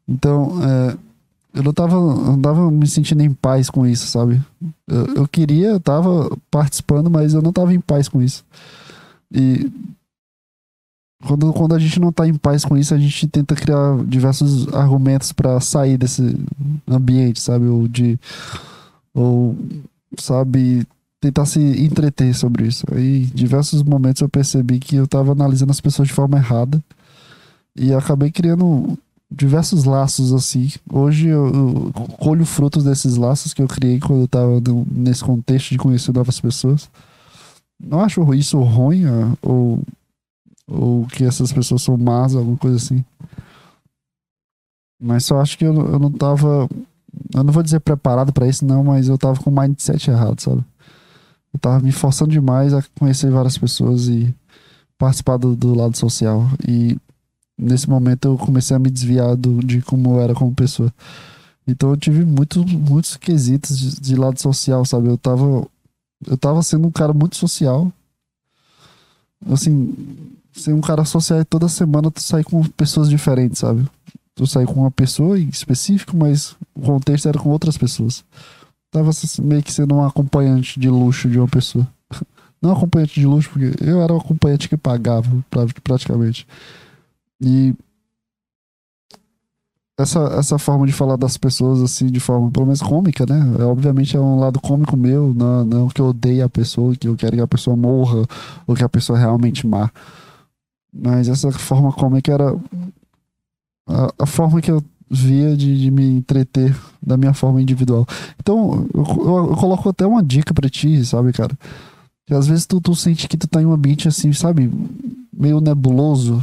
Então, é, eu não tava, não tava me sentindo em paz com isso, sabe? Eu, eu queria, eu tava participando, mas eu não tava em paz com isso. E quando, quando a gente não tá em paz com isso, a gente tenta criar diversos argumentos para sair desse ambiente, sabe? Ou de. Ou, sabe, tentar se entreter sobre isso. Aí, em diversos momentos, eu percebi que eu tava analisando as pessoas de forma errada. E acabei criando diversos laços assim. Hoje eu, eu colho frutos desses laços que eu criei quando eu tava nesse contexto de conhecer novas pessoas. Não acho isso ruim, ah, ou ou que essas pessoas são más, alguma coisa assim. Mas só acho que eu, eu não tava. Eu não vou dizer preparado para isso, não, mas eu tava com o mindset errado, sabe? Eu tava me forçando demais a conhecer várias pessoas e participar do, do lado social. E nesse momento eu comecei a me desviar do, de como eu era como pessoa. Então eu tive muito, muitos quesitos de, de lado social, sabe? Eu tava, eu tava sendo um cara muito social. Assim, ser um cara social e toda semana tu sai com pessoas diferentes, sabe? Tu sai com uma pessoa em específico, mas o contexto era com outras pessoas. Tava meio que sendo um acompanhante de luxo de uma pessoa. Não acompanhante de luxo, porque eu era o acompanhante que pagava, praticamente. E essa, essa forma de falar das pessoas, assim, de forma pelo menos cômica, né? É, obviamente é um lado cômico meu, não, não que eu odeie a pessoa, que eu quero que a pessoa morra, ou que a pessoa realmente má. Mas essa forma cômica era a, a forma que eu via de, de, me entreter da minha forma individual. Então, eu, eu, eu coloco até uma dica para ti, sabe, cara? Que às vezes tu, tu sente que tu tá em um ambiente assim, sabe, meio nebuloso.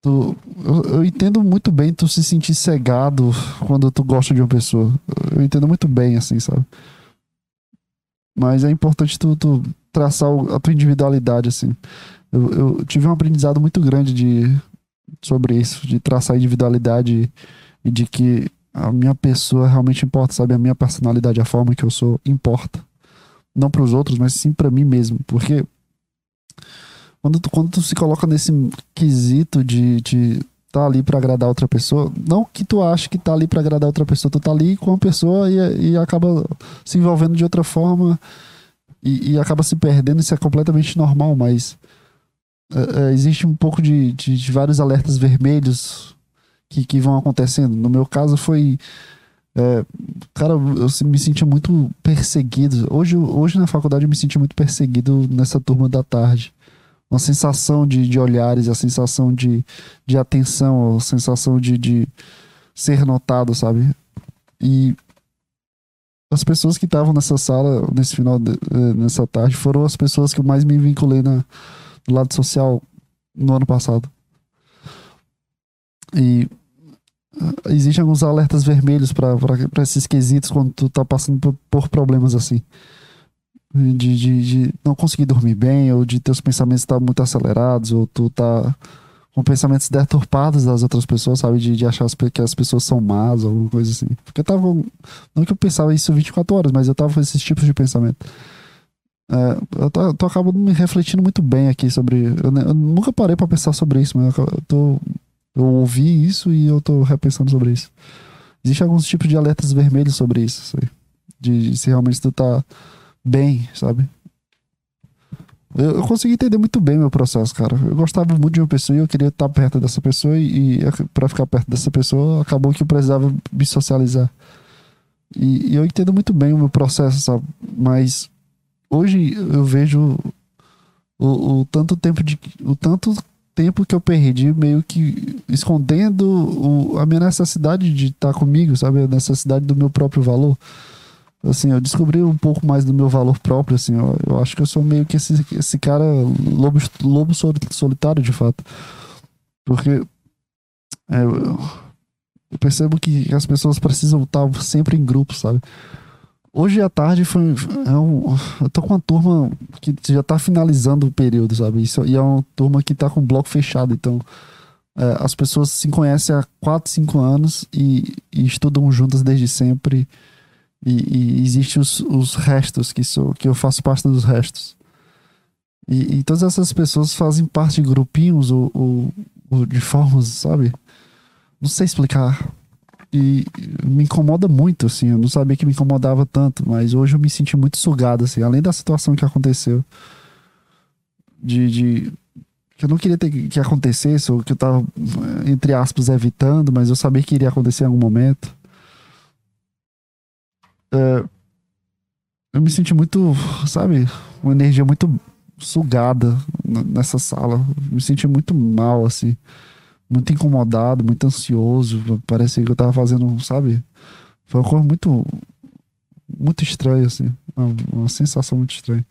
Tu, eu, eu, entendo muito bem tu se sentir cegado quando tu gosta de uma pessoa. Eu entendo muito bem, assim, sabe? Mas é importante tu, tu traçar a tua individualidade, assim. Eu, eu tive um aprendizado muito grande de, sobre isso, de traçar individualidade e de que a minha pessoa realmente importa, sabe? A minha personalidade, a forma que eu sou, importa. Não para os outros, mas sim para mim mesmo. Porque quando tu, quando tu se coloca nesse quesito de, de tá ali para agradar outra pessoa, não que tu ache que tá ali para agradar outra pessoa, tu tá ali com a pessoa e, e acaba se envolvendo de outra forma e, e acaba se perdendo, isso é completamente normal, mas é, é, existe um pouco de, de, de, vários alertas vermelhos que, que vão acontecendo. No meu caso foi. É, cara, eu me sentia muito perseguido. Hoje, hoje na faculdade eu me sentia muito perseguido nessa turma da tarde. Uma sensação de, de olhares, a sensação de, de atenção, a sensação de, de ser notado, sabe? E as pessoas que estavam nessa sala, nesse final, de, é, nessa tarde, foram as pessoas que eu mais me vinculei na, do lado social no ano passado. E uh, existem alguns alertas vermelhos para esses quesitos quando tu tá passando por, por problemas assim. De, de, de, não conseguir dormir bem, ou de teus pensamentos estar muito acelerados, ou tu tá com pensamentos deturpados das outras pessoas, sabe? De, de achar que as pessoas são más, alguma coisa assim. Porque eu tava. Não que eu pensava isso 24 horas, mas eu tava com esses tipos de pensamento. É, eu, tô, eu tô acabando me refletindo muito bem aqui sobre. Eu, eu nunca parei para pensar sobre isso, mas eu, tô, eu ouvi isso e eu tô repensando sobre isso. Existem alguns tipos de alertas vermelhos sobre isso, de, de, se realmente tu tá bem, sabe? Eu, eu, consegui entender muito bem meu processo, cara. Eu gostava muito de uma pessoa e eu queria estar perto dessa pessoa e, e para ficar perto dessa pessoa acabou que eu precisava me socializar. E, e eu entendo muito bem o meu processo, sabe? Mas hoje eu vejo o, o, tanto tempo de o tanto tempo que eu perdi meio que escondendo o, a minha necessidade de estar comigo, sabe, a necessidade do meu próprio valor. Assim, eu descobri um pouco mais do meu valor próprio, assim, eu, eu acho que eu sou meio que esse, esse cara lobo, lobo solitário, de fato. Porque é, eu, eu percebo que as pessoas precisam estar sempre em grupo, sabe? Hoje à tarde foi. É um, eu tô com uma turma que já tá finalizando o período, sabe? Isso, e é uma turma que tá com bloco fechado. Então, é, as pessoas se conhecem há 4, 5 anos e, e estudam juntas desde sempre. E, e existem os, os restos, que, sou, que eu faço parte dos restos. E, e todas essas pessoas fazem parte de grupinhos ou, ou, ou de formas, sabe? Não sei explicar. E me incomoda muito, assim. Eu não sabia que me incomodava tanto, mas hoje eu me senti muito sugado, assim. Além da situação que aconteceu. De. de que eu não queria ter que acontecesse, ou que eu tava, entre aspas, evitando, mas eu sabia que iria acontecer em algum momento. É, eu me senti muito, sabe, uma energia muito sugada nessa sala. Me senti muito mal, assim muito incomodado, muito ansioso. Parecia que eu tava fazendo, sabe? Foi uma coisa muito, muito estranha, assim. Uma, uma sensação muito estranha.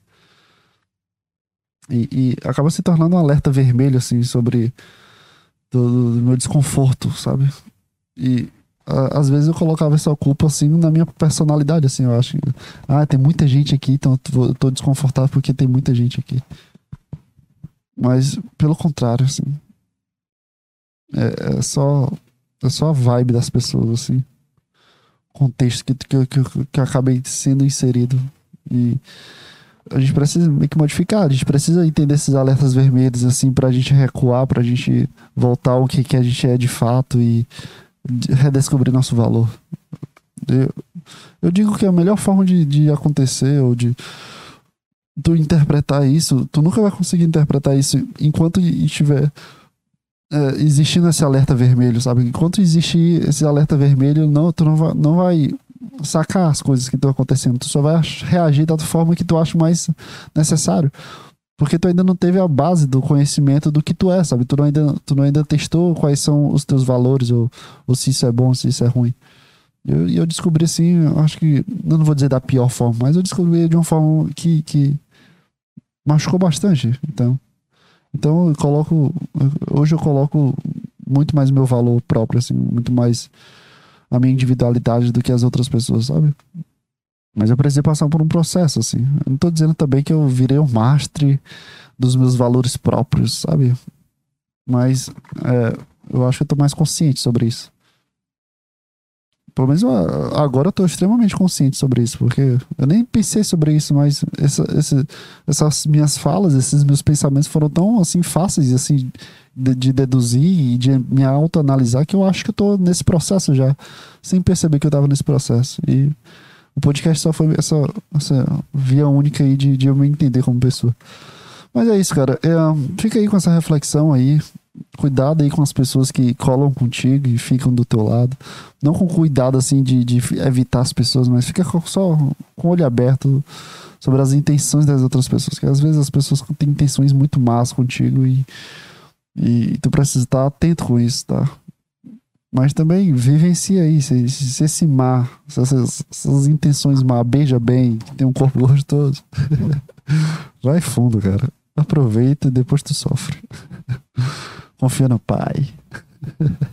E, e, acaba se tornando um alerta vermelho, assim, sobre do, do meu desconforto, sabe? E às vezes eu colocava essa culpa assim na minha personalidade, assim, eu acho. Ah, tem muita gente aqui, então eu tô desconfortável porque tem muita gente aqui. Mas pelo contrário, assim. É, é só é só a vibe das pessoas, assim. Contexto que, que, que, que eu acabei sendo inserido. E a gente precisa meio que modificar, a gente precisa entender esses alertas vermelhos, assim, pra gente recuar, pra gente voltar ao que, que a gente é de fato e redescobrir nosso valor. Eu, eu digo que a melhor forma de, de acontecer ou de tu interpretar isso, tu nunca vai conseguir interpretar isso enquanto estiver é, existindo esse alerta vermelho, sabe? Enquanto existir esse alerta vermelho, não, tu não vai, não vai sacar as coisas que estão acontecendo. Tu só vai reagir da forma que tu acha mais necessário. Porque tu ainda não teve a base do conhecimento do que tu é, sabe? Tu não ainda, tu não ainda testou quais são os teus valores, ou, ou se isso é bom, se isso é ruim. E eu, eu descobri assim, acho que, não vou dizer da pior forma, mas eu descobri de uma forma que, que machucou bastante. Então, então eu coloco, hoje eu coloco muito mais meu valor próprio, assim, muito mais a minha individualidade do que as outras pessoas, sabe? Mas eu precisei passar por um processo, assim. Eu não tô dizendo também que eu virei um mestre dos meus valores próprios, sabe? Mas é, eu acho que eu tô mais consciente sobre isso. Pelo menos eu, agora eu tô extremamente consciente sobre isso, porque eu nem pensei sobre isso, mas essa, essa, essas minhas falas, esses meus pensamentos foram tão assim fáceis assim de, de deduzir e de me autoanalisar que eu acho que eu tô nesse processo já, sem perceber que eu tava nesse processo. E o podcast só foi essa, essa via única aí de, de eu me entender como pessoa. Mas é isso, cara. É, fica aí com essa reflexão aí. Cuidado aí com as pessoas que colam contigo e ficam do teu lado. Não com cuidado assim de, de evitar as pessoas, mas fica só com o olho aberto sobre as intenções das outras pessoas. Porque às vezes as pessoas têm intenções muito más contigo e, e tu precisa estar atento com isso, tá? Mas também vivencia aí, se, se esse mar, essas, essas intenções má, beija bem, tem um corpo gostoso, vai fundo, cara. Aproveita e depois tu sofre. Confia no pai.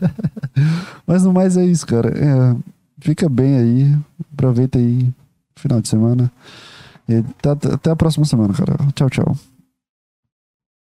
Mas no mais é isso, cara. É, fica bem aí. Aproveita aí final de semana. E até, até a próxima semana, cara. Tchau, tchau.